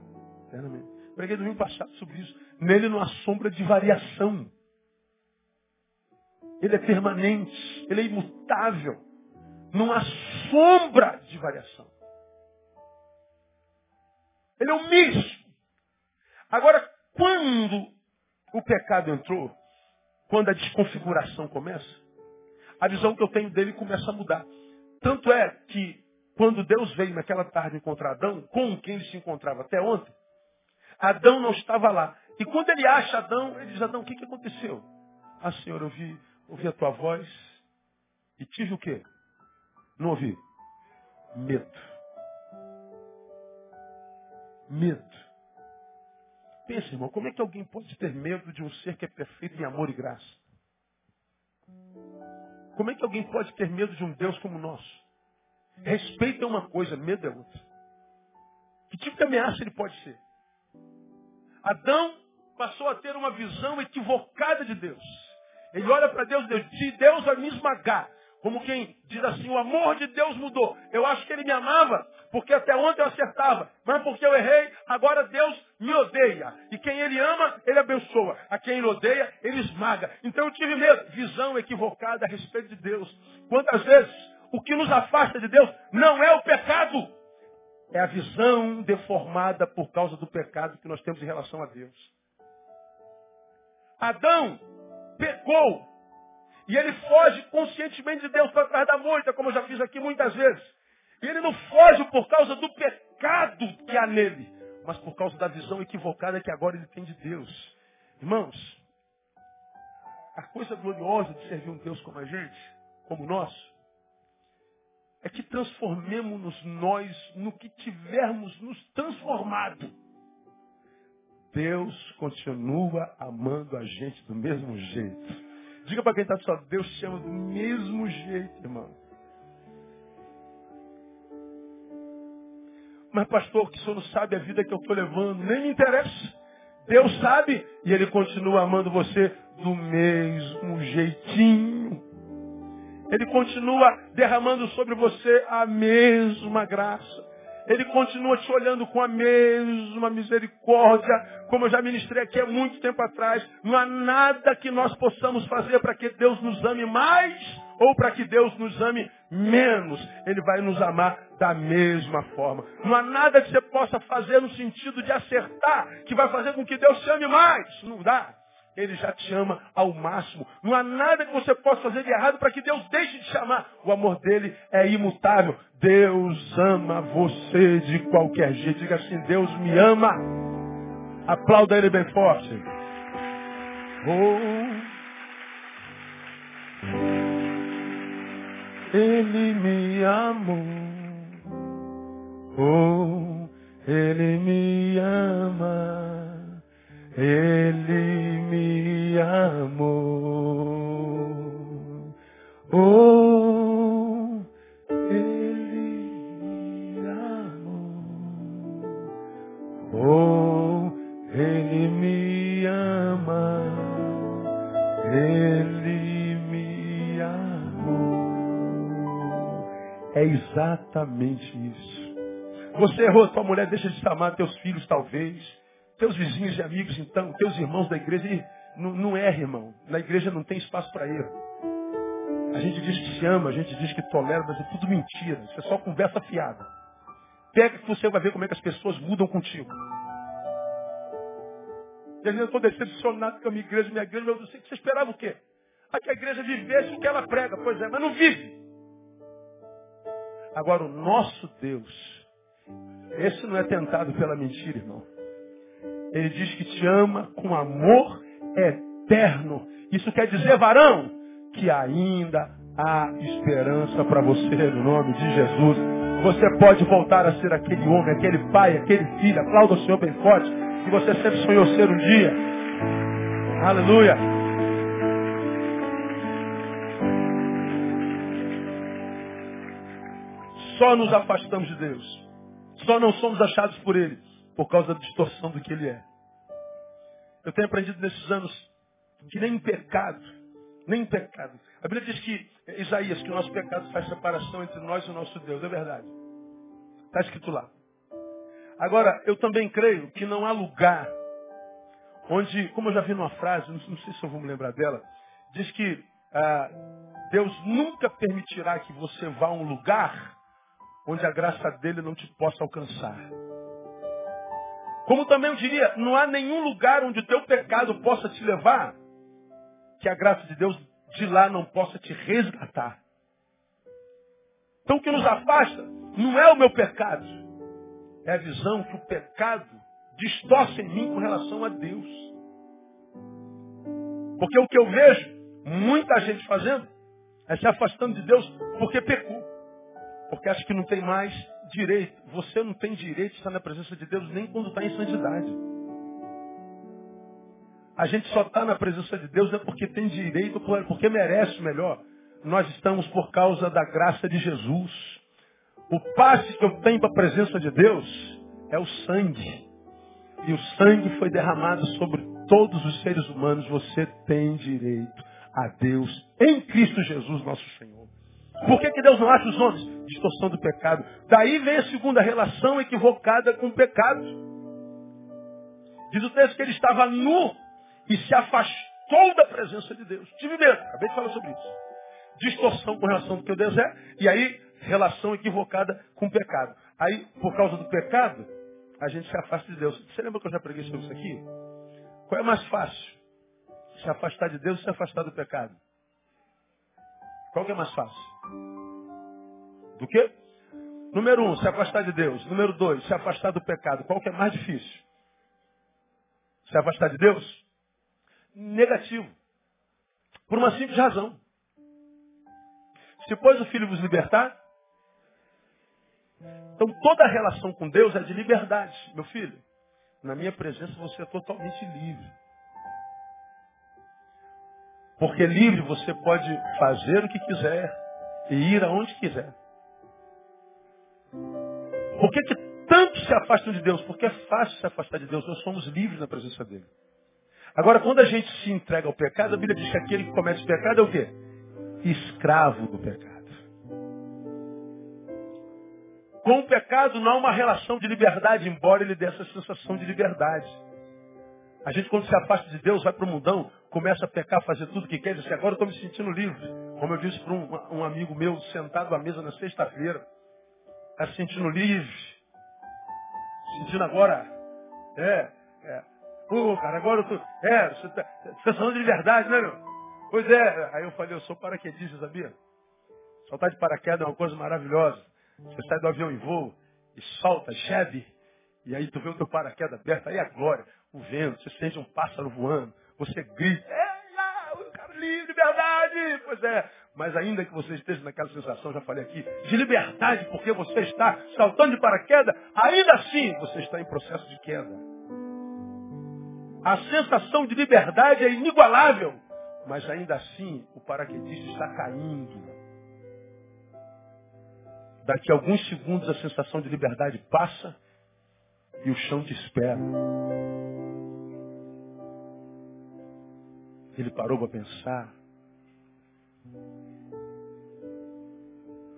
Speaker 1: eternamente. Preguei domingo passado sobre isso. Nele não há sombra de variação. Ele é permanente, ele é imutável. Não há sombra de variação. Ele é o mesmo. Agora, quando o pecado entrou, quando a desconfiguração começa, a visão que eu tenho dele começa a mudar. Tanto é que quando Deus veio naquela tarde encontrar Adão, com quem ele se encontrava até ontem, Adão não estava lá. E quando ele acha Adão, ele diz, Adão, o que, que aconteceu? Ah, Senhor, eu vi ouvi a tua voz e tive o quê? Não ouvi? Medo. Medo. Pensa, irmão, como é que alguém pode ter medo de um ser que é perfeito em amor e graça? Como é que alguém pode ter medo de um Deus como o nosso? Respeito é uma coisa, medo é outra. Que tipo de ameaça ele pode ser? Adão passou a ter uma visão equivocada de Deus. Ele olha para Deus Deus, de Deus vai me esmagar. Como quem diz assim, o amor de Deus mudou. Eu acho que ele me amava, porque até ontem eu acertava. Mas porque eu errei, agora Deus me odeia. E quem ele ama, ele abençoa. A quem ele odeia, ele esmaga. Então eu tive medo. Visão equivocada a respeito de Deus. Quantas vezes o que nos afasta de Deus não é o pecado. É a visão deformada por causa do pecado que nós temos em relação a Deus. Adão pecou. E ele foge conscientemente de Deus para trás da moita, como eu já fiz aqui muitas vezes. E ele não foge por causa do pecado que há nele, mas por causa da visão equivocada que agora ele tem de Deus. Irmãos, a coisa gloriosa de servir um Deus como a gente, como nós, é que transformemos-nos nós no que tivermos nos transformado. Deus continua amando a gente do mesmo jeito. Diga para quem está só, Deus te ama do mesmo jeito, irmão. Mas pastor, que o senhor não sabe a vida que eu estou levando, nem me interessa. Deus sabe e Ele continua amando você do mesmo jeitinho. Ele continua derramando sobre você a mesma graça. Ele continua te olhando com a mesma misericórdia, como eu já ministrei aqui há muito tempo atrás. Não há nada que nós possamos fazer para que Deus nos ame mais ou para que Deus nos ame menos. Ele vai nos amar da mesma forma. Não há nada que você possa fazer no sentido de acertar que vai fazer com que Deus te ame mais. Não dá. Ele já te ama ao máximo. Não há nada que você possa fazer de errado para que Deus deixe de te amar. O amor dele é imutável. Deus ama você de qualquer jeito. Diga assim, Deus me ama. Aplauda ele bem forte. Oh, ele me amou. Oh, ele me ama. Ele me amou. Oh, Ele me amou. Oh, Ele me ama. Ele me amou. É exatamente isso. Você errou, tua mulher deixa de amar, teus filhos talvez. Teus vizinhos e amigos, então, teus irmãos da igreja, e não, não erra, irmão. Na igreja não tem espaço para erro. A gente diz que se ama, a gente diz que tolera, mas é tudo mentira. Isso é só conversa fiada. Pega que você vai ver como é que as pessoas mudam contigo. E às vezes eu estou decepcionado com a minha igreja, minha igreja, eu sei que você esperava o quê? A que a igreja vivesse o que ela prega. Pois é, mas não vive. Agora, o nosso Deus, esse não é tentado pela mentira, irmão. Ele diz que te ama com amor eterno. Isso quer dizer, varão, que ainda há esperança para você no nome de Jesus. Você pode voltar a ser aquele homem, aquele pai, aquele filho. Aplauda o Senhor bem forte, que você sempre sonhou ser um dia. Aleluia. Só nos afastamos de Deus. Só não somos achados por Ele por causa da distorção do que ele é. Eu tenho aprendido nesses anos que nem em pecado, nem em pecado. A Bíblia diz que, Isaías, que o nosso pecado faz separação entre nós e o nosso Deus. É verdade. Está escrito lá. Agora, eu também creio que não há lugar onde, como eu já vi numa frase, não, sei se eu vou me lembrar dela, diz que ah, Deus nunca permitirá que você vá a um lugar onde a graça dele não te possa alcançar. Como também eu diria, não há nenhum lugar onde o teu pecado possa te levar que a graça de Deus de lá não possa te resgatar. Então o que nos afasta não é o meu pecado, é a visão que o pecado distorce em mim com relação a Deus. Porque o que eu vejo muita gente fazendo é se afastando de Deus porque pecou. Porque acha que não tem mais direito. Você não tem direito de estar na presença de Deus nem quando está em santidade. A gente só está na presença de Deus é porque tem direito, porque merece melhor. Nós estamos por causa da graça de Jesus. O passe que eu tenho para a presença de Deus é o sangue. E o sangue foi derramado sobre todos os seres humanos. Você tem direito a Deus em Cristo Jesus, nosso Senhor. Por que, que Deus não acha os homens? Distorção do pecado. Daí vem a segunda relação equivocada com o pecado. Diz o texto que ele estava nu e se afastou da presença de Deus. Tive medo, acabei de falar sobre isso. Distorção com relação ao que Deus é, e aí relação equivocada com o pecado. Aí, por causa do pecado, a gente se afasta de Deus. Você lembra que eu já preguei sobre isso aqui? Qual é mais fácil? Se afastar de Deus ou se afastar do pecado? Qual que é mais fácil? Do que? Número um, se afastar de Deus. Número dois, se afastar do pecado. Qual que é mais difícil? Se afastar de Deus? Negativo. Por uma simples razão. Se pois o Filho vos libertar, então toda a relação com Deus é de liberdade, meu filho. Na minha presença você é totalmente livre. Porque livre você pode fazer o que quiser e ir aonde quiser. Por que, que tanto se afastam de Deus? Porque é fácil se afastar de Deus. Nós somos livres na presença dele. Agora, quando a gente se entrega ao pecado, a Bíblia diz que aquele que comete pecado é o quê? Escravo do pecado. Com o pecado não há uma relação de liberdade, embora ele dê essa sensação de liberdade. A gente, quando se afasta de Deus, vai para o mundão, começa a pecar, fazer tudo o que quer, diz assim, agora eu estou me sentindo livre. Como eu disse para um, um, amigo meu, sentado à mesa na sexta-feira, está se sentindo livre. Sentindo agora, é, é. Pô, cara, agora eu tô, é, você está tá falando de liberdade, né, meu? Pois é. Aí eu falei, eu sou paraquedista, sabia? Soltar de paraquedas é uma coisa maravilhosa. Você sai do avião em voo e solta, cheve, e aí tu vê o teu paraquedas aberto, aí a glória o vento, você sente um pássaro voando, você grita, é, Pois é, mas ainda que você esteja naquela sensação, já falei aqui, de liberdade, porque você está saltando de paraquedas, ainda assim você está em processo de queda. A sensação de liberdade é inigualável, mas ainda assim o paraquedista está caindo. Daqui a alguns segundos a sensação de liberdade passa e o chão te espera. Ele parou para pensar.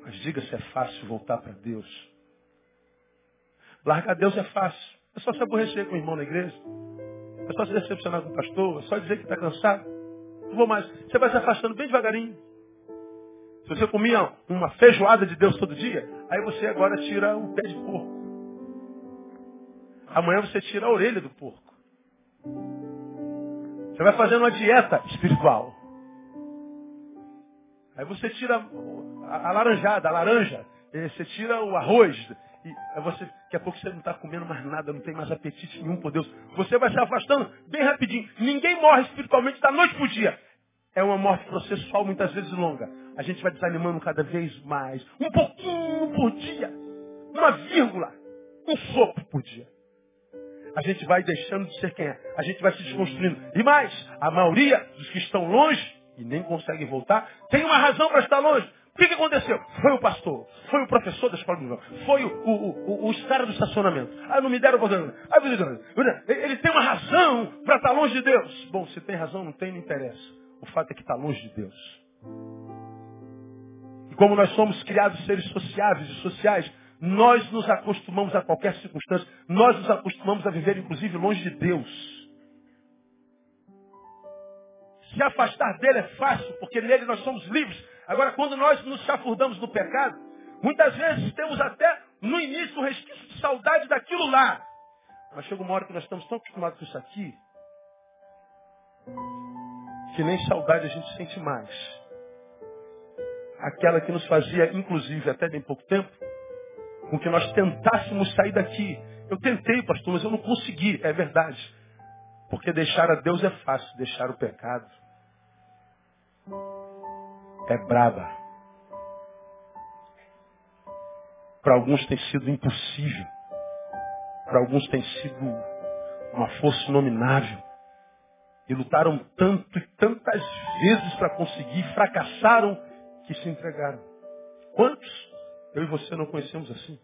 Speaker 1: Mas diga se é fácil voltar para Deus. Largar Deus é fácil. É só se aborrecer com o irmão na igreja. É só se decepcionar com o pastor. É só dizer que está cansado. Não vou mais. Você vai se afastando bem devagarinho. Se você comia uma feijoada de Deus todo dia, aí você agora tira o pé de porco. Amanhã você tira a orelha do porco. Você vai fazendo uma dieta espiritual. Aí você tira a, laranjada, a laranja. Você tira o arroz. E aí você, daqui a pouco você não está comendo mais nada, não tem mais apetite nenhum por Deus. Você vai se afastando bem rapidinho. Ninguém morre espiritualmente da noite para o dia. É uma morte processual muitas vezes longa. A gente vai desanimando cada vez mais. Um pouquinho por dia. Uma vírgula. Um sopro por dia a gente vai deixando de ser quem é. A gente vai se desconstruindo. E mais, a maioria dos que estão longe e nem conseguem voltar, tem uma razão para estar longe. O que, que aconteceu? Foi o pastor, foi o professor da escola do foi o, o, o, o estar do estacionamento. Ah, não me deram oportunidade. Ah, ele tem uma razão para estar longe de Deus. Bom, se tem razão, não tem, não interessa. O fato é que está longe de Deus. E como nós somos criados seres sociáveis e sociais, nós nos acostumamos a qualquer circunstância. Nós nos acostumamos a viver, inclusive, longe de Deus. Se afastar dele é fácil, porque nele nós somos livres. Agora, quando nós nos chafurdamos no pecado, muitas vezes temos até no início um resquício de saudade daquilo lá. Mas chega uma hora que nós estamos tão acostumados com isso aqui, que nem saudade a gente sente mais. Aquela que nos fazia, inclusive, até bem pouco tempo, com que nós tentássemos sair daqui. Eu tentei, pastor, mas eu não consegui. É verdade. Porque deixar a Deus é fácil, deixar o pecado é braba. Para alguns tem sido impossível. Para alguns tem sido uma força inominável. E lutaram tanto e tantas vezes para conseguir, fracassaram que se entregaram. Quantos eu e você não conhecemos assim.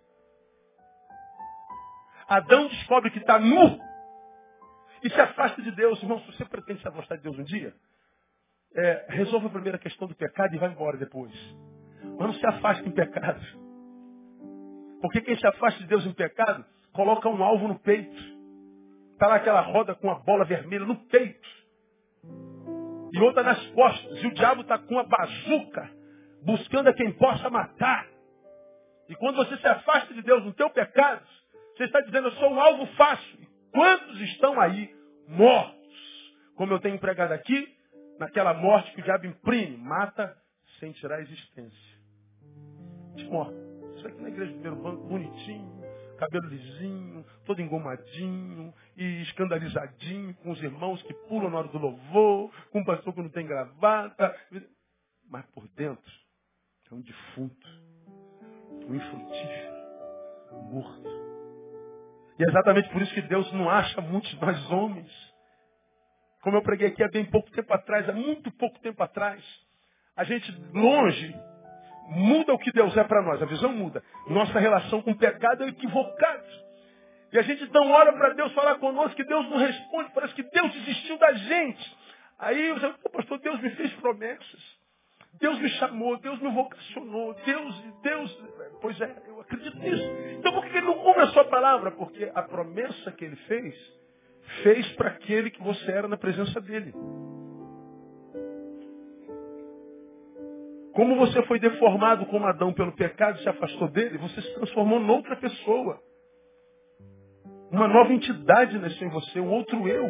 Speaker 1: Adão descobre que está nu e se afasta de Deus. Irmão, se você pretende se afastar de Deus um dia, é, resolva a primeira questão do pecado e vai embora depois. Mas não se afaste em pecado. Porque quem se afasta de Deus em pecado, coloca um alvo no peito. Está lá aquela roda com a bola vermelha no peito. E outra nas costas. E o diabo está com a bazuca, buscando a quem possa matar. E quando você se afasta de Deus no teu pecado, você está dizendo, eu sou um alvo fácil. Quantos estão aí mortos? Como eu tenho empregado aqui, naquela morte que o diabo imprime, mata sem tirar a existência. Te morre. Isso aqui na igreja do primeiro banco, bonitinho, cabelo lisinho, todo engomadinho e escandalizadinho, com os irmãos que pulam na hora do louvor, com um pastor que não tem gravata. Mas por dentro é um defunto um infrutífero, morto. E é exatamente por isso que Deus não acha muitos nós homens. Como eu preguei aqui há bem pouco tempo atrás, há muito pouco tempo atrás, a gente longe muda o que Deus é para nós, a visão muda. Nossa relação com o pecado é equivocada. E a gente não olha para Deus falar conosco, que Deus não responde, parece que Deus desistiu da gente. Aí você fala, pastor, Deus me fez promessas. Deus me chamou, Deus me vocacionou, Deus, Deus, pois é, eu acredito nisso. Então por que ele não cumpre a sua palavra? Porque a promessa que ele fez, fez para aquele que você era na presença dele. Como você foi deformado como Adão pelo pecado e se afastou dele, você se transformou noutra pessoa. Uma nova entidade nasceu em você, um outro eu.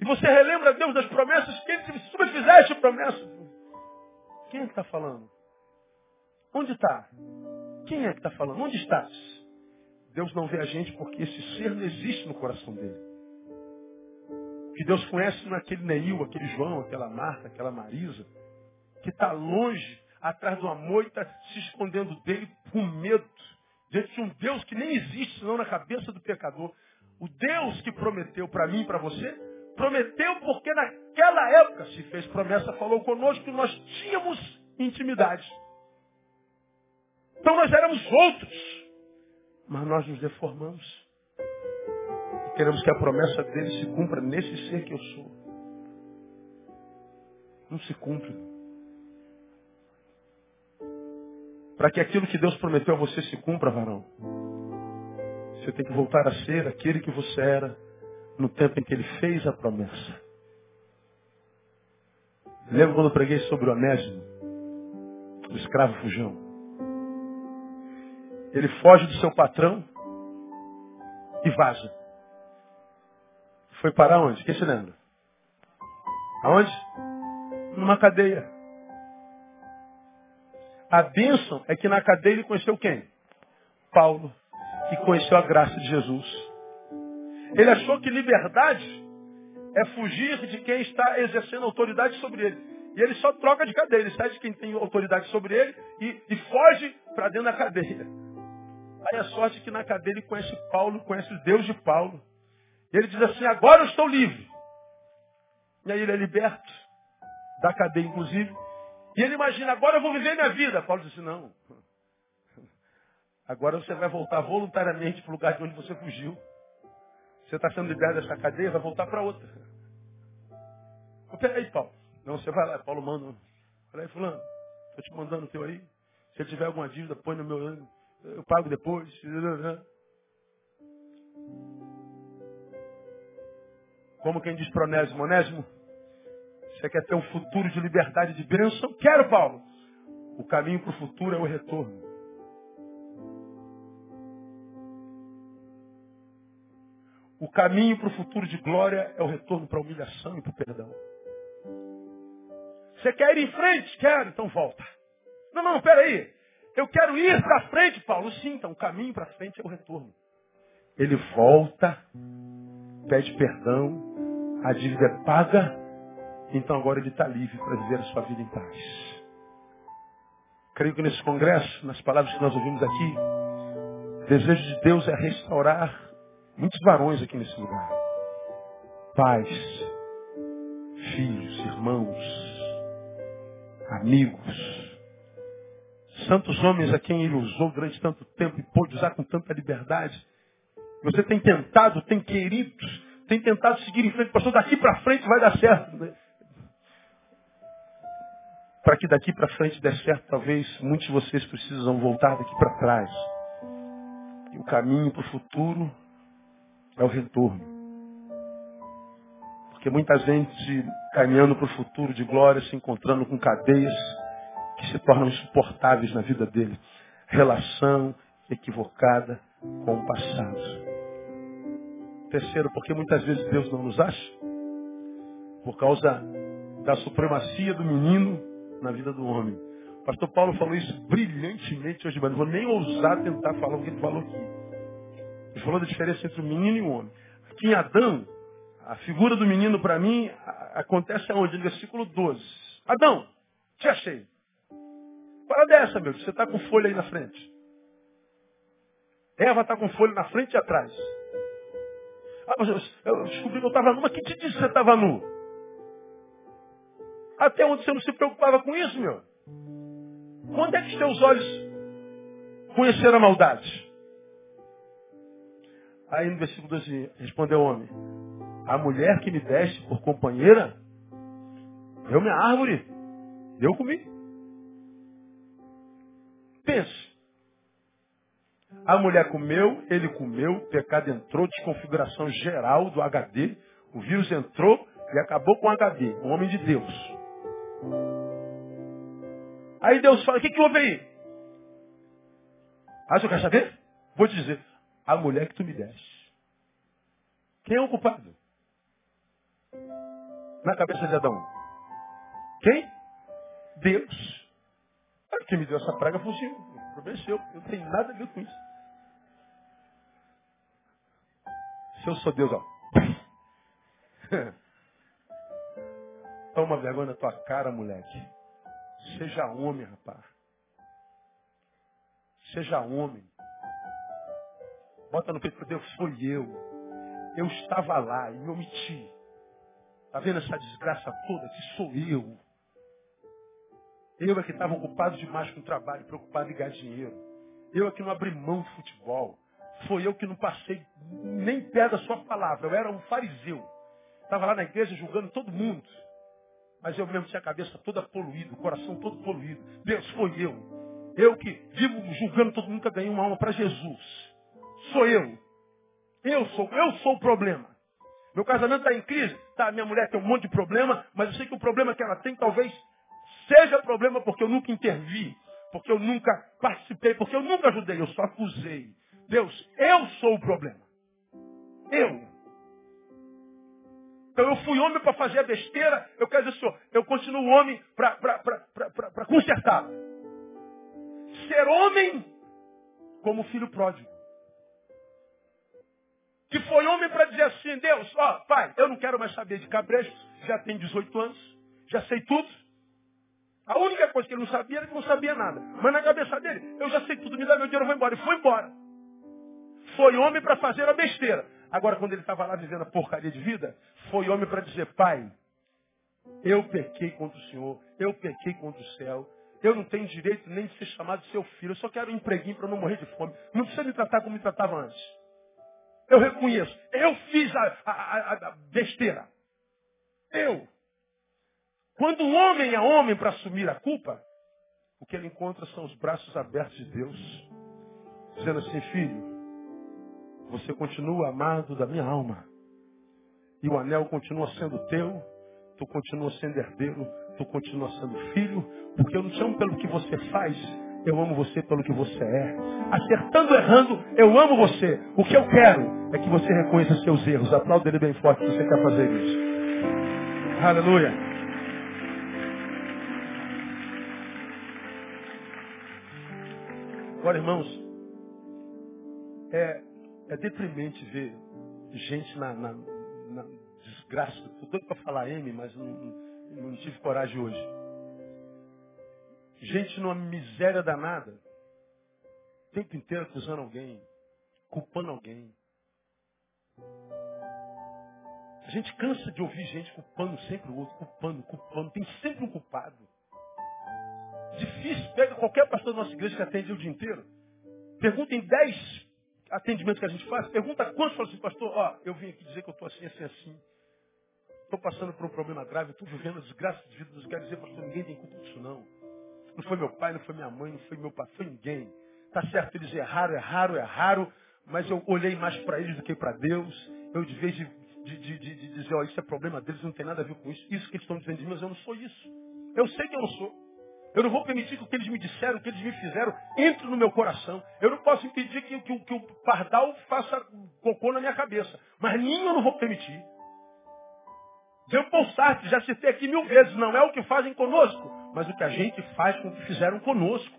Speaker 1: E você relembra Deus das promessas que ele se tu me promessa. Quem é que está falando? Onde está? Quem é que está falando? Onde estás? Deus não vê a gente porque esse ser não existe no coração dele. O que Deus conhece não é aquele Neil, aquele João, aquela Marta, aquela Marisa, que está longe, atrás de uma moita, se escondendo dele com medo, diante de um Deus que nem existe senão na cabeça do pecador. O Deus que prometeu para mim e para você Prometeu porque naquela época se fez promessa, falou conosco que nós tínhamos intimidade. Então nós éramos outros. Mas nós nos deformamos. E queremos que a promessa dele se cumpra nesse ser que eu sou. Não se cumpre. Para que aquilo que Deus prometeu a você se cumpra, varão, você tem que voltar a ser aquele que você era no tempo em que ele fez a promessa. Lembra quando eu preguei sobre o Onésimo, o escravo fujão? Ele foge do seu patrão e vaza. Foi para onde? Quem se lembra? Aonde? Numa cadeia. A bênção é que na cadeia ele conheceu quem? Paulo, que conheceu a graça de Jesus. Ele achou que liberdade é fugir de quem está exercendo autoridade sobre ele. E ele só troca de cadeia. Ele sai de quem tem autoridade sobre ele e, e foge para dentro da cadeia. Aí a sorte é que na cadeia ele conhece Paulo, conhece o Deus de Paulo. E ele diz assim, agora eu estou livre. E aí ele é liberto da cadeia, inclusive. E ele imagina, agora eu vou viver minha vida. Paulo diz assim, não. Agora você vai voltar voluntariamente para o lugar de onde você fugiu. Você está sendo liberado dessa cadeia, vai voltar para outra. Peraí, Paulo. Não, você vai lá, Paulo manda. Peraí, fulano, estou te mandando o teu aí. Se ele tiver alguma dívida, põe no meu. Eu pago depois. Como quem diz para Onésimo, Onésimo, você quer ter um futuro de liberdade de bênção? Quero, Paulo. O caminho para o futuro é o retorno. O caminho para o futuro de glória é o retorno para a humilhação e para o perdão. Você quer ir em frente? Quero, então volta. Não, não, peraí. Eu quero ir para frente, Paulo. Sim, então o caminho para frente é o retorno. Ele volta, pede perdão, a dívida é paga, então agora ele está livre para viver a sua vida em paz. Creio que nesse congresso, nas palavras que nós ouvimos aqui, o desejo de Deus é restaurar Muitos varões aqui nesse lugar. Pais, filhos, irmãos, amigos. Santos homens a quem ele usou durante tanto tempo e pôde usar com tanta liberdade. Você tem tentado, tem querido, tem tentado seguir em frente. Pastor, daqui para frente vai dar certo. Né? Para que daqui para frente dê certo, talvez muitos de vocês precisam voltar daqui para trás. E o caminho para o futuro é o retorno. Porque muita gente caminhando para o futuro de glória, se encontrando com cadeias que se tornam insuportáveis na vida dele. Relação equivocada com o passado. Terceiro, porque muitas vezes Deus não nos acha por causa da supremacia do menino na vida do homem. O pastor Paulo falou isso brilhantemente hoje, mas não vou nem ousar tentar falar o que ele falou aqui. Ele falou da diferença entre o menino e o homem. Aqui em Adão, a figura do menino para mim acontece aonde? No versículo 12. Adão, te achei. Para dessa, meu, você está com folha aí na frente. Eva está com folha na frente e atrás. Ah, mas eu, eu descobri que eu estava nu. Mas quem te disse que você estava nu? Até onde você não se preocupava com isso, meu? Quando é que os teus olhos conheceram a maldade? Aí no versículo 12 respondeu o homem. A mulher que me deste por companheira deu minha árvore. Eu comi. Pense. A mulher comeu, ele comeu, o pecado entrou, desconfiguração geral do HD, o vírus entrou e acabou com o HD, um homem de Deus. Aí Deus fala, o que, que houve aí? Ah, você quer saber? Vou te dizer, a mulher que tu me deste. Quem é o culpado? Na cabeça de Adão. Quem? Deus. Quem me deu essa praga foi o Senhor. Eu não tenho nada a ver com isso. Se eu sou Deus, ó. Toma vergonha na tua cara, moleque. Seja homem, rapaz. Seja homem. Bota no peito Deus, foi eu. Eu estava lá e me omiti. Está vendo essa desgraça toda? Que sou eu. Eu é que estava ocupado demais com o trabalho, preocupado em ganhar dinheiro. Eu é que não abri mão de futebol. Foi eu que não passei nem pé da sua palavra. Eu era um fariseu. Estava lá na igreja julgando todo mundo. Mas eu mesmo tinha a cabeça toda poluída, o coração todo poluído. Deus, foi eu. Eu que vivo julgando todo mundo, nunca ganhei uma alma para Jesus. Sou eu. Eu sou, eu sou o problema. Meu casamento está em crise. Tá, minha mulher tem um monte de problema, mas eu sei que o problema que ela tem talvez seja problema porque eu nunca intervi, porque eu nunca participei, porque eu nunca ajudei, eu só acusei. Deus, eu sou o problema. Eu. Então eu fui homem para fazer a besteira, eu quero dizer, senhor, eu continuo homem para consertar. Ser homem como filho pródigo. Que foi homem para dizer assim, Deus, ó, pai, eu não quero mais saber de cabresto, já tenho 18 anos, já sei tudo. A única coisa que ele não sabia era que não sabia nada. Mas na cabeça dele, eu já sei tudo, me dá meu dinheiro, eu vou embora. E foi embora. Foi homem para fazer a besteira. Agora, quando ele estava lá vivendo a porcaria de vida, foi homem para dizer, pai, eu pequei contra o Senhor, eu pequei contra o céu, eu não tenho direito nem de ser chamado seu filho, eu só quero um empreguinho para não morrer de fome. Não precisa me tratar como me tratava antes. Eu reconheço, eu fiz a, a, a, a besteira. Eu. Quando um homem é homem para assumir a culpa, o que ele encontra são os braços abertos de Deus, dizendo assim, filho, você continua amado da minha alma. E o anel continua sendo teu, tu continua sendo herdeiro, tu continua sendo filho, porque eu não te amo pelo que você faz, eu amo você pelo que você é. Acertando errando, eu amo você. O que eu quero é que você reconheça seus erros. Aplauda ele bem forte se você quer fazer isso. Aleluia. Agora, irmãos, é, é deprimente ver gente na, na, na desgraça. Estou doido para falar M, mas não, não, tive coragem hoje. Gente numa miséria danada. O tempo inteiro acusando alguém, culpando alguém. A gente cansa de ouvir gente culpando sempre o outro, culpando, culpando. Tem sempre um culpado. Difícil. Pega qualquer pastor da nossa igreja que atende o dia inteiro. Pergunta em dez atendimento que a gente faz, pergunta quantos falam assim, pastor, ó, eu vim aqui dizer que eu estou assim, assim, assim. Estou passando por um problema grave, estou vivendo desgraça de vida, não quero dizer, pastor, ninguém tem culpa disso não. Não foi meu pai, não foi minha mãe, não foi meu pai, foi ninguém. Tá certo, eles erraram, erraram, erraram, mas eu olhei mais para eles do que para Deus. Eu, de vez de, de, de, de dizer, ó, isso é problema deles, não tem nada a ver com isso. Isso que eles estão dizendo de mim, mas eu não sou isso. Eu sei que eu não sou. Eu não vou permitir que o que eles me disseram, o que eles me fizeram, entre no meu coração. Eu não posso impedir que, que, que o pardal faça cocô na minha cabeça. Mas ninho eu não vou permitir. Jean Paul Sartre, já citei aqui mil vezes, não é o que fazem conosco, mas o que a gente faz com o que fizeram conosco.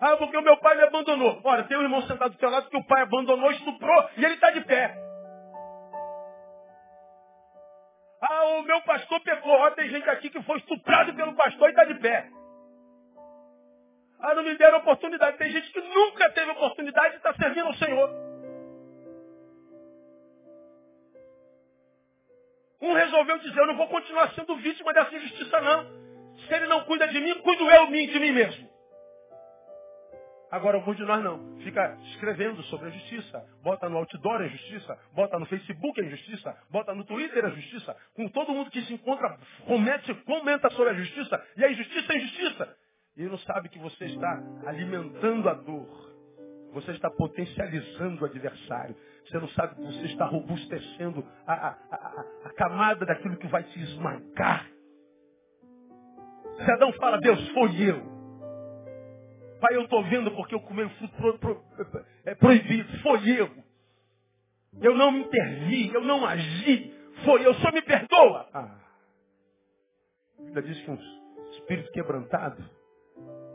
Speaker 1: Ah, porque o meu pai me abandonou. Ora, tem um irmão sentado do teu lado que o pai abandonou, estuprou e ele está de pé. Ah, o meu pastor pecou. Ó, tem gente aqui que foi estuprado pelo pastor e está de pé. Ah, não me deram oportunidade. Tem gente que nunca teve oportunidade e está servindo ao Senhor. Um resolveu dizer, eu não vou continuar sendo vítima dessa injustiça, não. Se ele não cuida de mim, cuido eu de mim mesmo. Agora, alguns de nós não. Fica escrevendo sobre a justiça. Bota no outdoor a justiça. Bota no Facebook a justiça. Bota no Twitter a justiça. Com todo mundo que se encontra, comete, comenta sobre a justiça. E a injustiça é injustiça. E não sabe que você está alimentando a dor. Você está potencializando o adversário. Você não sabe que você está robustecendo a, a, a, a camada daquilo que vai te esmagar. Se Adão fala, Deus, foi eu. Pai, eu estou vendo porque eu comi fruto pro, pro, é proibido. Foi eu. Eu não me intervi, eu não agi. Foi eu, só me perdoa. Ah. A Bíblia diz que um espírito quebrantado,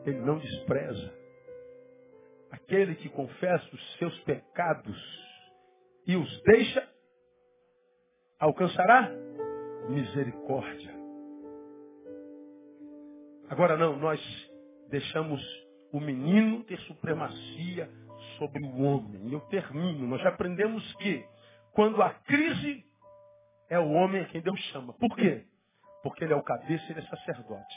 Speaker 1: ele não despreza. Aquele que confessa os seus pecados e os deixa, alcançará misericórdia. Agora não, nós deixamos o menino ter supremacia sobre o homem. Eu termino. Nós já aprendemos que quando a crise é o homem a quem Deus chama. Por quê? Porque ele é o cabeça ele é sacerdote.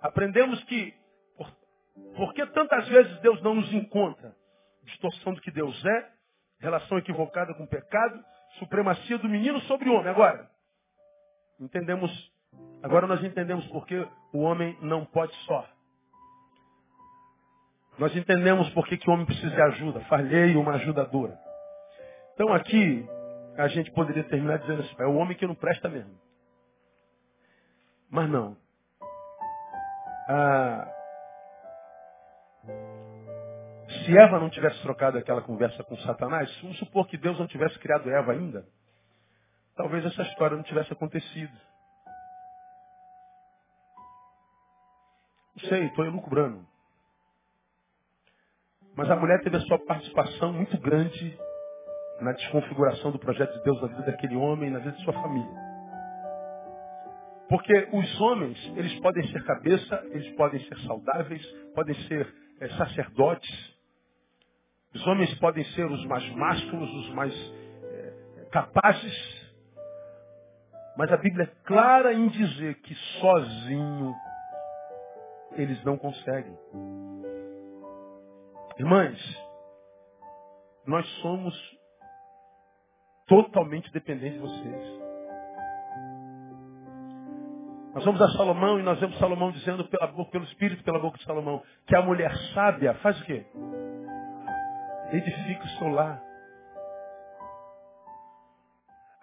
Speaker 1: Aprendemos que por, porque tantas vezes Deus não nos encontra? Distorção do que Deus é, relação equivocada com o pecado, supremacia do menino sobre o homem. Agora, entendemos, agora nós entendemos porque o homem não pode só. Nós entendemos por que, que o homem precisa de ajuda. Falhei uma ajudadora. Então aqui, a gente poderia terminar dizendo assim, é o homem que não presta mesmo. Mas não. Ah, se Eva não tivesse trocado aquela conversa com Satanás, vamos supor que Deus não tivesse criado Eva ainda, talvez essa história não tivesse acontecido. Não sei, estou elucubrando. Mas a mulher teve a sua participação muito grande na desconfiguração do projeto de Deus na vida daquele homem e na vida de sua família. Porque os homens, eles podem ser cabeça, eles podem ser saudáveis, podem ser é, sacerdotes. Os homens podem ser os mais másculos, os mais é, capazes. Mas a Bíblia é clara em dizer que sozinho eles não conseguem. Irmãs, nós somos totalmente dependentes de vocês. Nós vamos a Salomão e nós vemos Salomão dizendo pela pelo Espírito, pela boca de Salomão, que a mulher sábia faz o quê? Edifica o seu lar.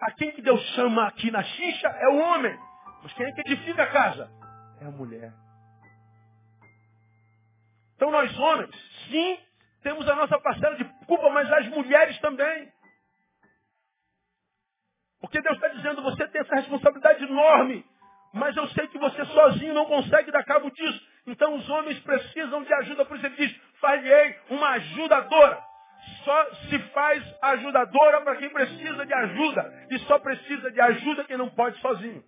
Speaker 1: A quem que Deus chama aqui na xixa é o homem. Mas quem é que edifica a casa? É a mulher. Então nós homens, sim, temos a nossa parcela de culpa, mas as mulheres também. Porque Deus está dizendo, você tem essa responsabilidade enorme, mas eu sei que você sozinho não consegue dar cabo disso. Então os homens precisam de ajuda, por isso ele diz, falhei uma ajudadora. Só se faz ajudadora para quem precisa de ajuda. E só precisa de ajuda quem não pode sozinho.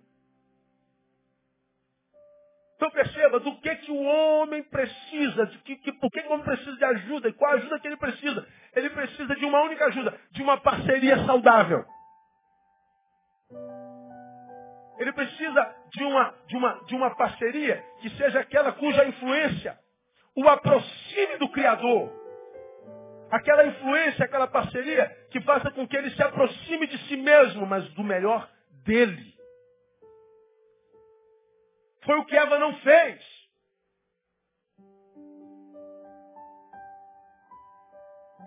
Speaker 1: Então perceba do que, que saudável. Ele precisa de uma, de uma, de uma parceria que seja aquela cuja influência o aproxime do Criador. Aquela influência, aquela parceria que faça com que ele se aproxime de si mesmo, mas do melhor dele. Foi o que Eva não fez.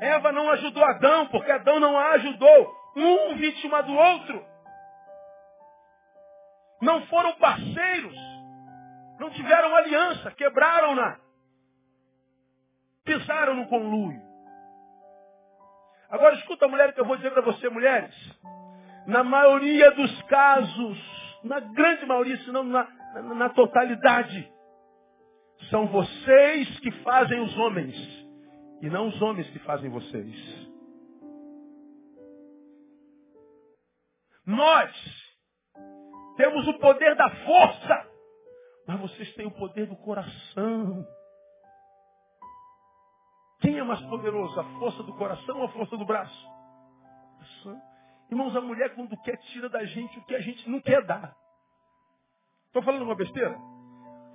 Speaker 1: Eva não ajudou Adão, porque Adão não a ajudou. Um vítima do outro. Não foram parceiros. Não tiveram aliança. Quebraram-na. Pisaram no conluio. Agora escuta, mulher, que eu vou dizer para você, mulheres. Na maioria dos casos, na grande maioria, se não na, na totalidade. São vocês que fazem os homens e não os homens que fazem vocês. Nós temos o poder da força, mas vocês têm o poder do coração. Quem é mais poderoso? A força do coração ou a força do braço? Irmãos, a mulher quando quer tira da gente o que a gente não quer dar. Estou falando uma besteira?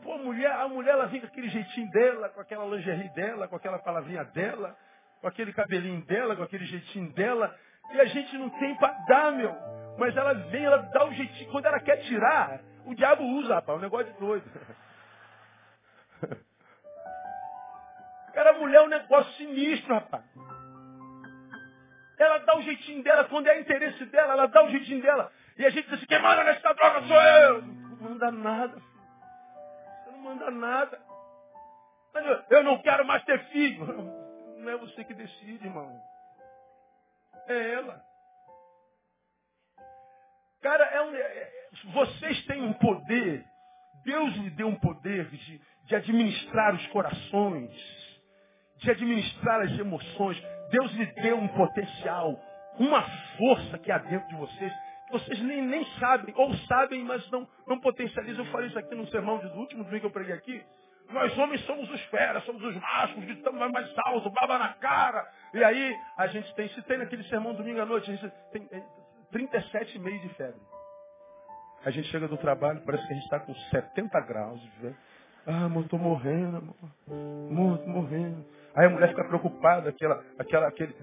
Speaker 1: Pô, a mulher, a mulher ela vem com aquele jeitinho dela, com aquela lingerie dela, com aquela palavrinha dela, com aquele cabelinho dela, com aquele jeitinho dela, e a gente não tem para dar, meu. Mas ela vem, ela dá o jeitinho. Quando ela quer tirar, o diabo usa, rapaz, um negócio de doido. Cara, mulher é um negócio sinistro, rapaz. Ela dá o jeitinho dela, quando é interesse dela, ela dá o jeitinho dela. E a gente diz assim, quem manda nessa droga sou eu. Não manda nada. Você não manda nada. Eu não quero mais ter filho. Não é você que decide, irmão. É ela. Cara, é um, é, vocês têm um poder. Deus lhe deu um poder de, de administrar os corações, de administrar as emoções. Deus lhe deu um potencial, uma força que há dentro de vocês, vocês nem, nem sabem, ou sabem, mas não, não potencializam. Eu falei isso aqui no sermão do último domingo que eu preguei aqui. Nós homens somos os feras, somos os machos, gritamos mais alto, baba na cara. E aí a gente tem, se tem naquele sermão domingo à noite, a gente tem 37 meses de febre. A gente chega do trabalho, parece que a gente está com 70 graus. Viu? Ah, amor, tô morrendo, amor. Amor, tô morrendo. Aí a mulher fica preocupada, aquela, aquela, aquele,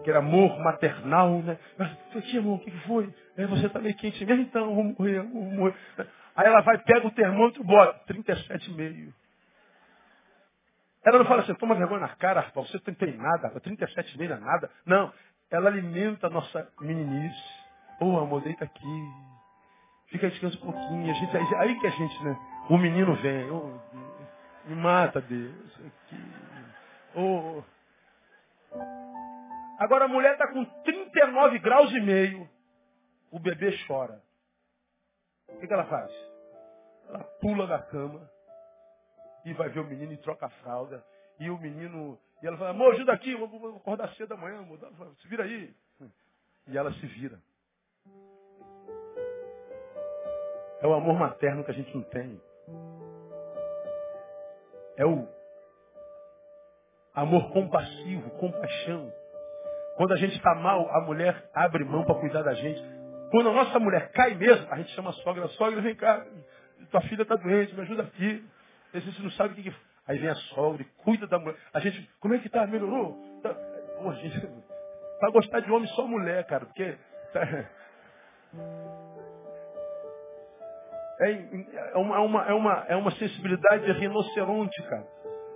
Speaker 1: aquele amor maternal, né? Falei, que amor, o que foi? Aí você tá meio quente. Então, eu vou morrer, vou morrer. Aí ela vai, pega o termômetro e bota 37,5. Ela não fala assim, toma vergonha na cara, Arthur, você não tem nada, 37,5 não é nada. Não, ela alimenta a nossa meninice. Ô oh, amor, deita aqui. Fica descansa um pouquinho. A gente, aí que a gente, né? O menino vem. Oh, me mata, Deus. Oh. Agora a mulher está com 39 graus e meio. O bebê chora. O que, que ela faz? Ela pula da cama e vai ver o menino e troca a fralda. E o menino. E ela fala, amor, ajuda aqui, vou, vou acordar cedo amanhã, amor. Se vira aí. E ela se vira. É o amor materno que a gente não tem. É o amor compassivo, compaixão. Quando a gente está mal, a mulher abre mão para cuidar da gente. Quando a nossa mulher cai mesmo, a gente chama a sogra, sogra, vem cá, tua filha está doente, me ajuda aqui. A gente não sabe o que, que Aí vem a sogra e cuida da mulher. A gente, como é que tá? Melhorou? Tá... Pô, gente, para gostar de homem só mulher, cara, porque. Tá... É, é, uma, é, uma, é, uma, é uma sensibilidade de rinoceronte, cara.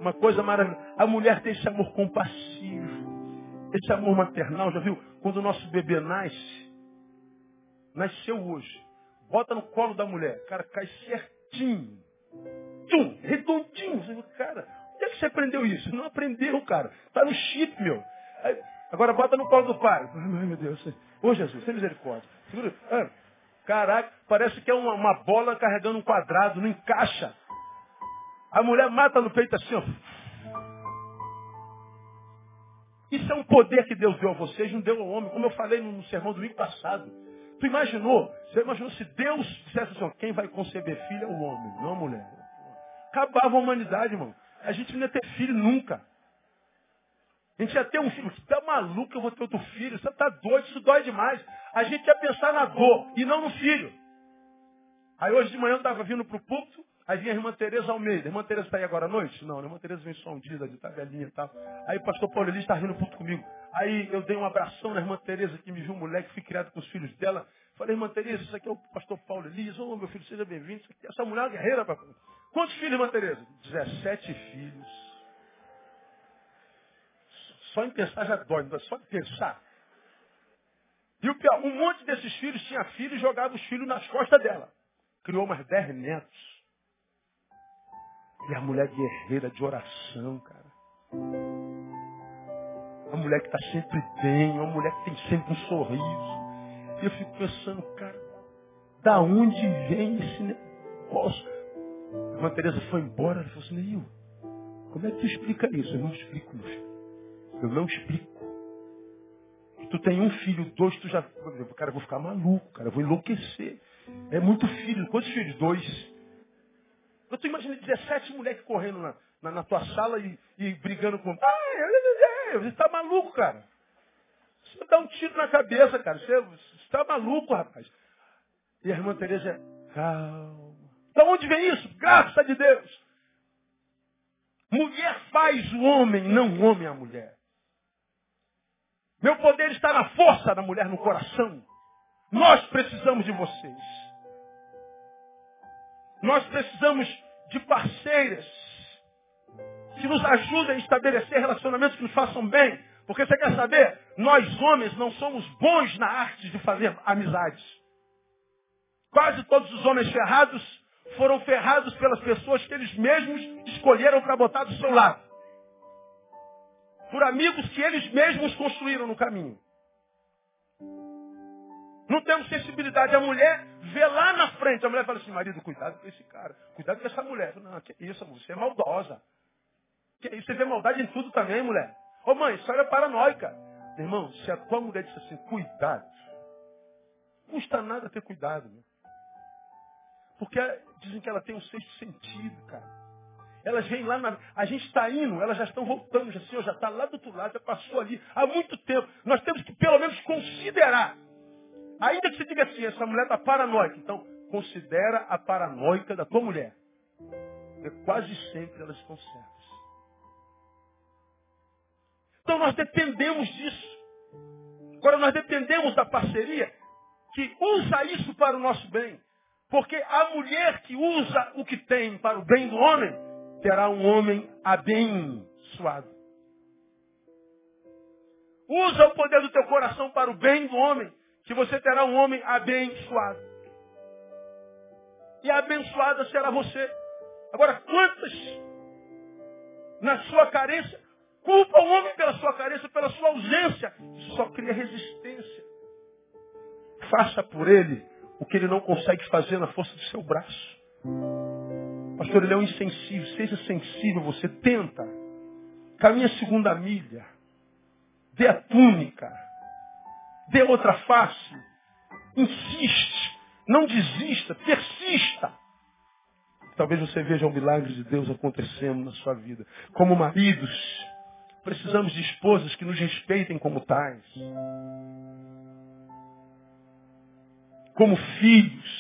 Speaker 1: Uma coisa maravilhosa. A mulher tem esse amor compassivo, esse amor maternal. Já viu? Quando o nosso bebê nasce, nasceu hoje, bota no colo da mulher, cara, cai certinho. Tum, redondinho. Cara, onde é que você aprendeu isso? Não aprendeu, cara. Tá no chip, meu. Agora bota no colo do pai. Ai, meu Deus. Ô Jesus, sem misericórdia. Segura. Ah, caraca, parece que é uma, uma bola carregando um quadrado, não encaixa. A mulher mata no peito assim, ó. Isso é um poder que Deus deu a vocês, não deu ao homem, como eu falei no sermão do domingo passado. Tu imaginou? Você imaginou se Deus dissesse assim, quem vai conceber filho é o homem, não a mulher. Acabava a humanidade, irmão. A gente não ia ter filho nunca. A gente ia ter um filho. Você tá maluco, eu vou ter outro filho. Você tá doido, isso dói demais. A gente ia pensar na dor e não no filho. Aí hoje de manhã eu estava vindo para o púlpito, aí vinha a irmã Tereza Almeida. A irmã Tereza está aí agora à noite? Não, a irmã Tereza vem só um dia, está velhinha e tal. Aí o pastor Paulo Elis está rindo puto comigo. Aí eu dei um abração na irmã Tereza, que me viu um moleque, fui criado com os filhos dela. Falei, irmã Tereza, isso aqui é o pastor Paulo Elias. Ô, oh, meu filho, seja bem-vindo. Essa mulher é uma guerreira, papai. Quantos filhos, irmã Tereza? 17 filhos. Só em pensar já dói, não é só em pensar. E pior, um monte desses filhos tinha filhos e jogava os filhos nas costas dela. Criou mais 10 netos. E a mulher guerreira de oração, cara. A mulher que está sempre bem, uma mulher que tem sempre um sorriso. E eu fico pensando, cara, da onde vem esse negócio? A irmã Teresa foi embora, ela falou assim, Neil, como é que tu explica isso? Eu não explico, meu filho. Eu não explico. Tu tem um filho, dois, tu já. Cara, eu vou ficar maluco, cara, eu vou enlouquecer. É muito filho. Quantos filhos? Dois. Eu tu imagina 17 moleques correndo na, na, na, tua sala e, e brigando com. Ah, você está maluco, cara. Você dá um tiro na cabeça, cara. Você está maluco, rapaz. E a irmã Teresa, calma. Da onde vem isso? Graça de Deus. Mulher faz o homem, não o homem a mulher. Meu poder está na força da mulher no coração. Nós precisamos de vocês. Nós precisamos de parceiras que nos ajudem a estabelecer relacionamentos que nos façam bem. Porque você quer saber? Nós homens não somos bons na arte de fazer amizades. Quase todos os homens ferrados foram ferrados pelas pessoas que eles mesmos escolheram para botar do seu lado. Por amigos que eles mesmos construíram no caminho. Não temos sensibilidade. A mulher vê lá na frente. A mulher fala assim, marido, cuidado com esse cara. Cuidado com essa mulher. Não, que isso, amor, você é maldosa. Que isso, você vê maldade em tudo também, mulher. Ô mãe, isso é paranoica. Irmão, se a tua mulher disse assim, cuidado. Custa nada ter cuidado. Meu. Porque dizem que ela tem um sexto sentido, cara. Elas vêm lá, na... a gente está indo, elas já estão voltando, já, Senhor, já está lá do outro lado, já passou ali há muito tempo. Nós temos que pelo menos considerar. Ainda que você diga assim, essa mulher está paranoica. Então, considera a paranoica da tua mulher. Porque quase sempre elas estão certas. Então nós dependemos disso. Agora nós dependemos da parceria que usa isso para o nosso bem. Porque a mulher que usa o que tem para o bem do homem, terá um homem abençoado. Usa o poder do teu coração para o bem do homem, que você terá um homem abençoado. E abençoada será você. Agora, quantas na sua carência culpam o homem pela sua carência, pela sua ausência? Só cria resistência. Faça por ele o que ele não consegue fazer na força do seu braço. Pastor, ele é um insensível. Seja sensível, você tenta. Caminhe a segunda milha. Dê a túnica. Dê outra face. Insiste. Não desista. Persista. Talvez você veja o milagre de Deus acontecendo na sua vida. Como maridos, precisamos de esposas que nos respeitem como tais. como filhos.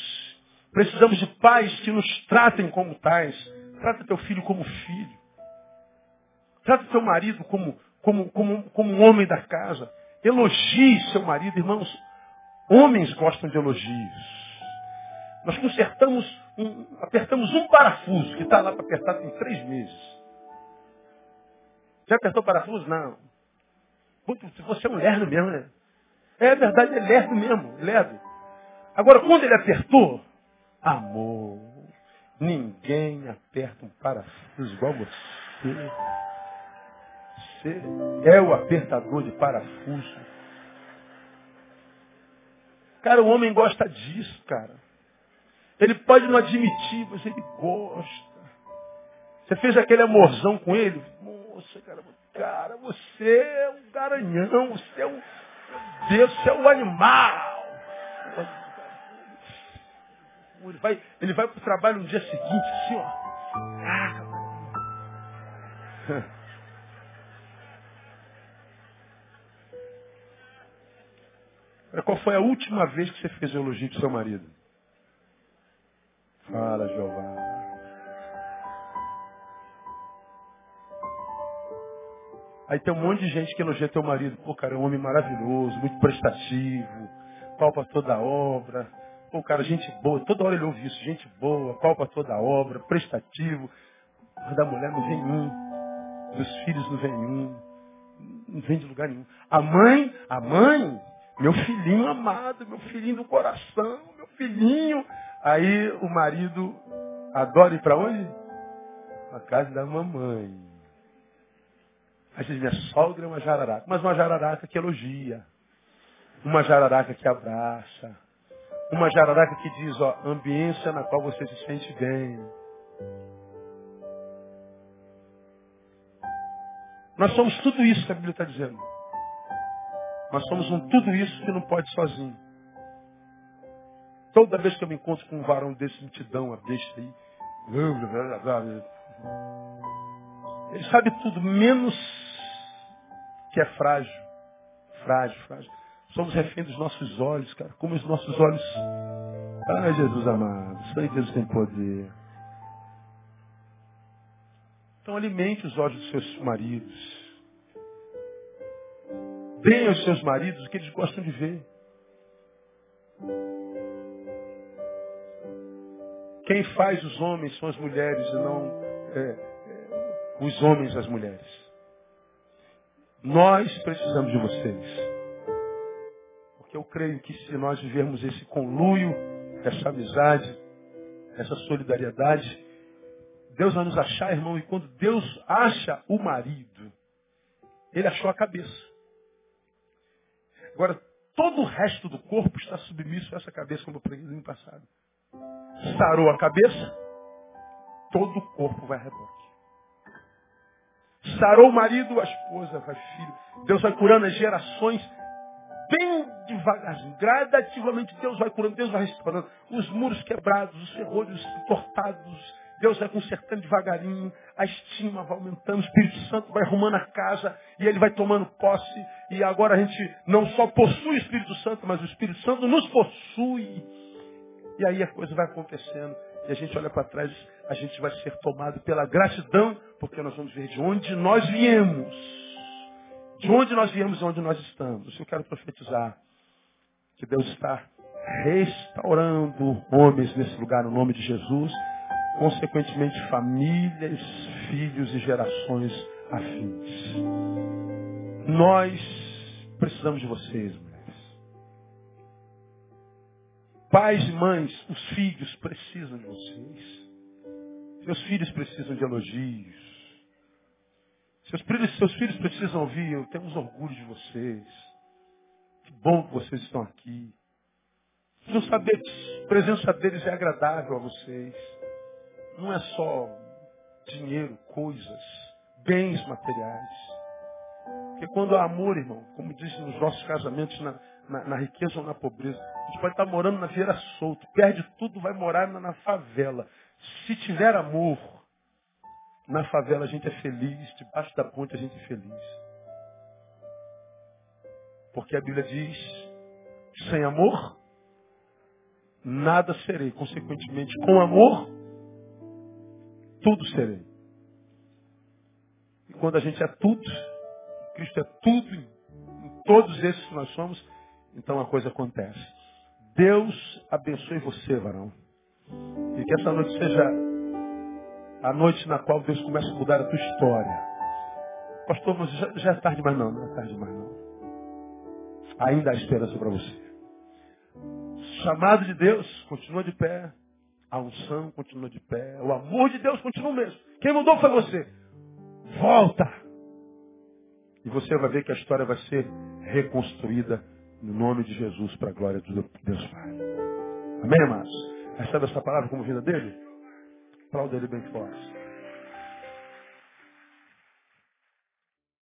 Speaker 1: Precisamos de pais que nos tratem como tais. Trata teu filho como filho. Trata teu marido como, como, como, como um homem da casa. Elogie seu marido, irmãos. Homens gostam de elogios. Nós consertamos, um, apertamos um parafuso que está lá para apertar tem três meses. Já apertou parafuso? Não. Você é um lerdo mesmo, né? É verdade, é lerdo mesmo, lerdo. Agora, quando ele apertou, amor, ninguém aperta um parafuso igual você. Você é o apertador de parafuso. Cara, o homem gosta disso, cara. Ele pode não admitir, mas ele gosta. Você fez aquele amorzão com ele? Moça, cara, cara, você é um garanhão, você é um. Deus, você é um animal. Ele vai, ele vai para o trabalho no dia seguinte, assim, ó. Ah, Qual foi a última vez que você fez o elogio do seu marido? Fala, Jeová. Aí tem um monte de gente que elogia teu marido. Pô, cara, é um homem maravilhoso, muito prestativo, palpa toda a obra. Pô, cara, gente boa, toda hora ele ouve isso, gente boa, palpa toda a obra, prestativo. Mas da mulher não vem um, dos filhos não vem um, não vem de lugar nenhum. A mãe, a mãe, meu filhinho amado, meu filhinho do coração, meu filhinho. Aí o marido adora ir para onde? A casa da mamãe. Aí diz, minha sogra é uma jararaca. Mas uma jararaca que elogia. Uma jararaca que abraça uma jararaca que diz, ó, ambiência na qual você se sente bem. Nós somos tudo isso que a Bíblia está dizendo. Nós somos um tudo isso que não pode sozinho. Toda vez que eu me encontro com um varão desse mitidão, a besta aí, ele sabe tudo, menos que é frágil. Frágil, frágil. Somos refém dos nossos olhos, cara. Como os nossos olhos. Ai, Jesus amado. Sei que Deus tem poder. Então alimente os olhos dos seus maridos. Deem aos seus maridos o que eles gostam de ver. Quem faz os homens são as mulheres e não é, é, os homens as mulheres. Nós precisamos de vocês. Porque eu creio que se nós vivermos esse conluio, essa amizade, essa solidariedade, Deus vai nos achar, irmão, e quando Deus acha o marido, ele achou a cabeça. Agora, todo o resto do corpo está submisso a essa cabeça, como eu preguei no passado sarou a cabeça, todo o corpo vai a reboque. Sarou o marido, a esposa, vai filho. Deus vai curando as gerações bem devagarzinho. Gradativamente Deus vai curando, Deus vai restaurando. Os muros quebrados, os ferrolhos entortados. Deus vai consertando devagarinho. A estima vai aumentando. O Espírito Santo vai arrumando a casa e ele vai tomando posse. E agora a gente não só possui o Espírito Santo, mas o Espírito Santo nos possui. E aí a coisa vai acontecendo. E a gente olha para trás, a gente vai ser tomado pela gratidão, porque nós vamos ver de onde nós viemos. De onde nós viemos e onde nós estamos. Eu quero profetizar que Deus está restaurando homens nesse lugar no nome de Jesus. Consequentemente, famílias, filhos e gerações afins. Nós precisamos de vocês, Pais e mães, os filhos precisam de vocês. Seus filhos precisam de elogios. Seus filhos, seus filhos precisam ouvir, eu temos orgulho de vocês. Que bom que vocês estão aqui. Precisam saber que a presença deles é agradável a vocês. Não é só dinheiro, coisas, bens materiais. Porque quando há amor, irmão, como diz nos nossos casamentos, na, na, na riqueza ou na pobreza, a gente pode estar morando na feira solto, perde tudo, vai morar na, na favela. Se tiver amor, na favela a gente é feliz, debaixo da ponte a gente é feliz. Porque a Bíblia diz, sem amor, nada serei. Consequentemente, com amor, tudo serei. E quando a gente é tudo, Cristo é tudo, em todos esses que nós somos, então a coisa acontece. Deus abençoe você, varão. E que essa noite seja a noite na qual Deus começa a mudar a tua história. Pastor, mas já, já é tarde mais não, não é tarde mais não. Ainda há esperança para você. Chamado de Deus continua de pé. A unção continua de pé. O amor de Deus continua o mesmo. Quem mudou foi você. Volta. E você vai ver que a história vai ser reconstruída no nome de Jesus, para a glória de Deus Pai. Amém, amados? Recebe essa palavra como vida dele? Aplauda ele bem forte.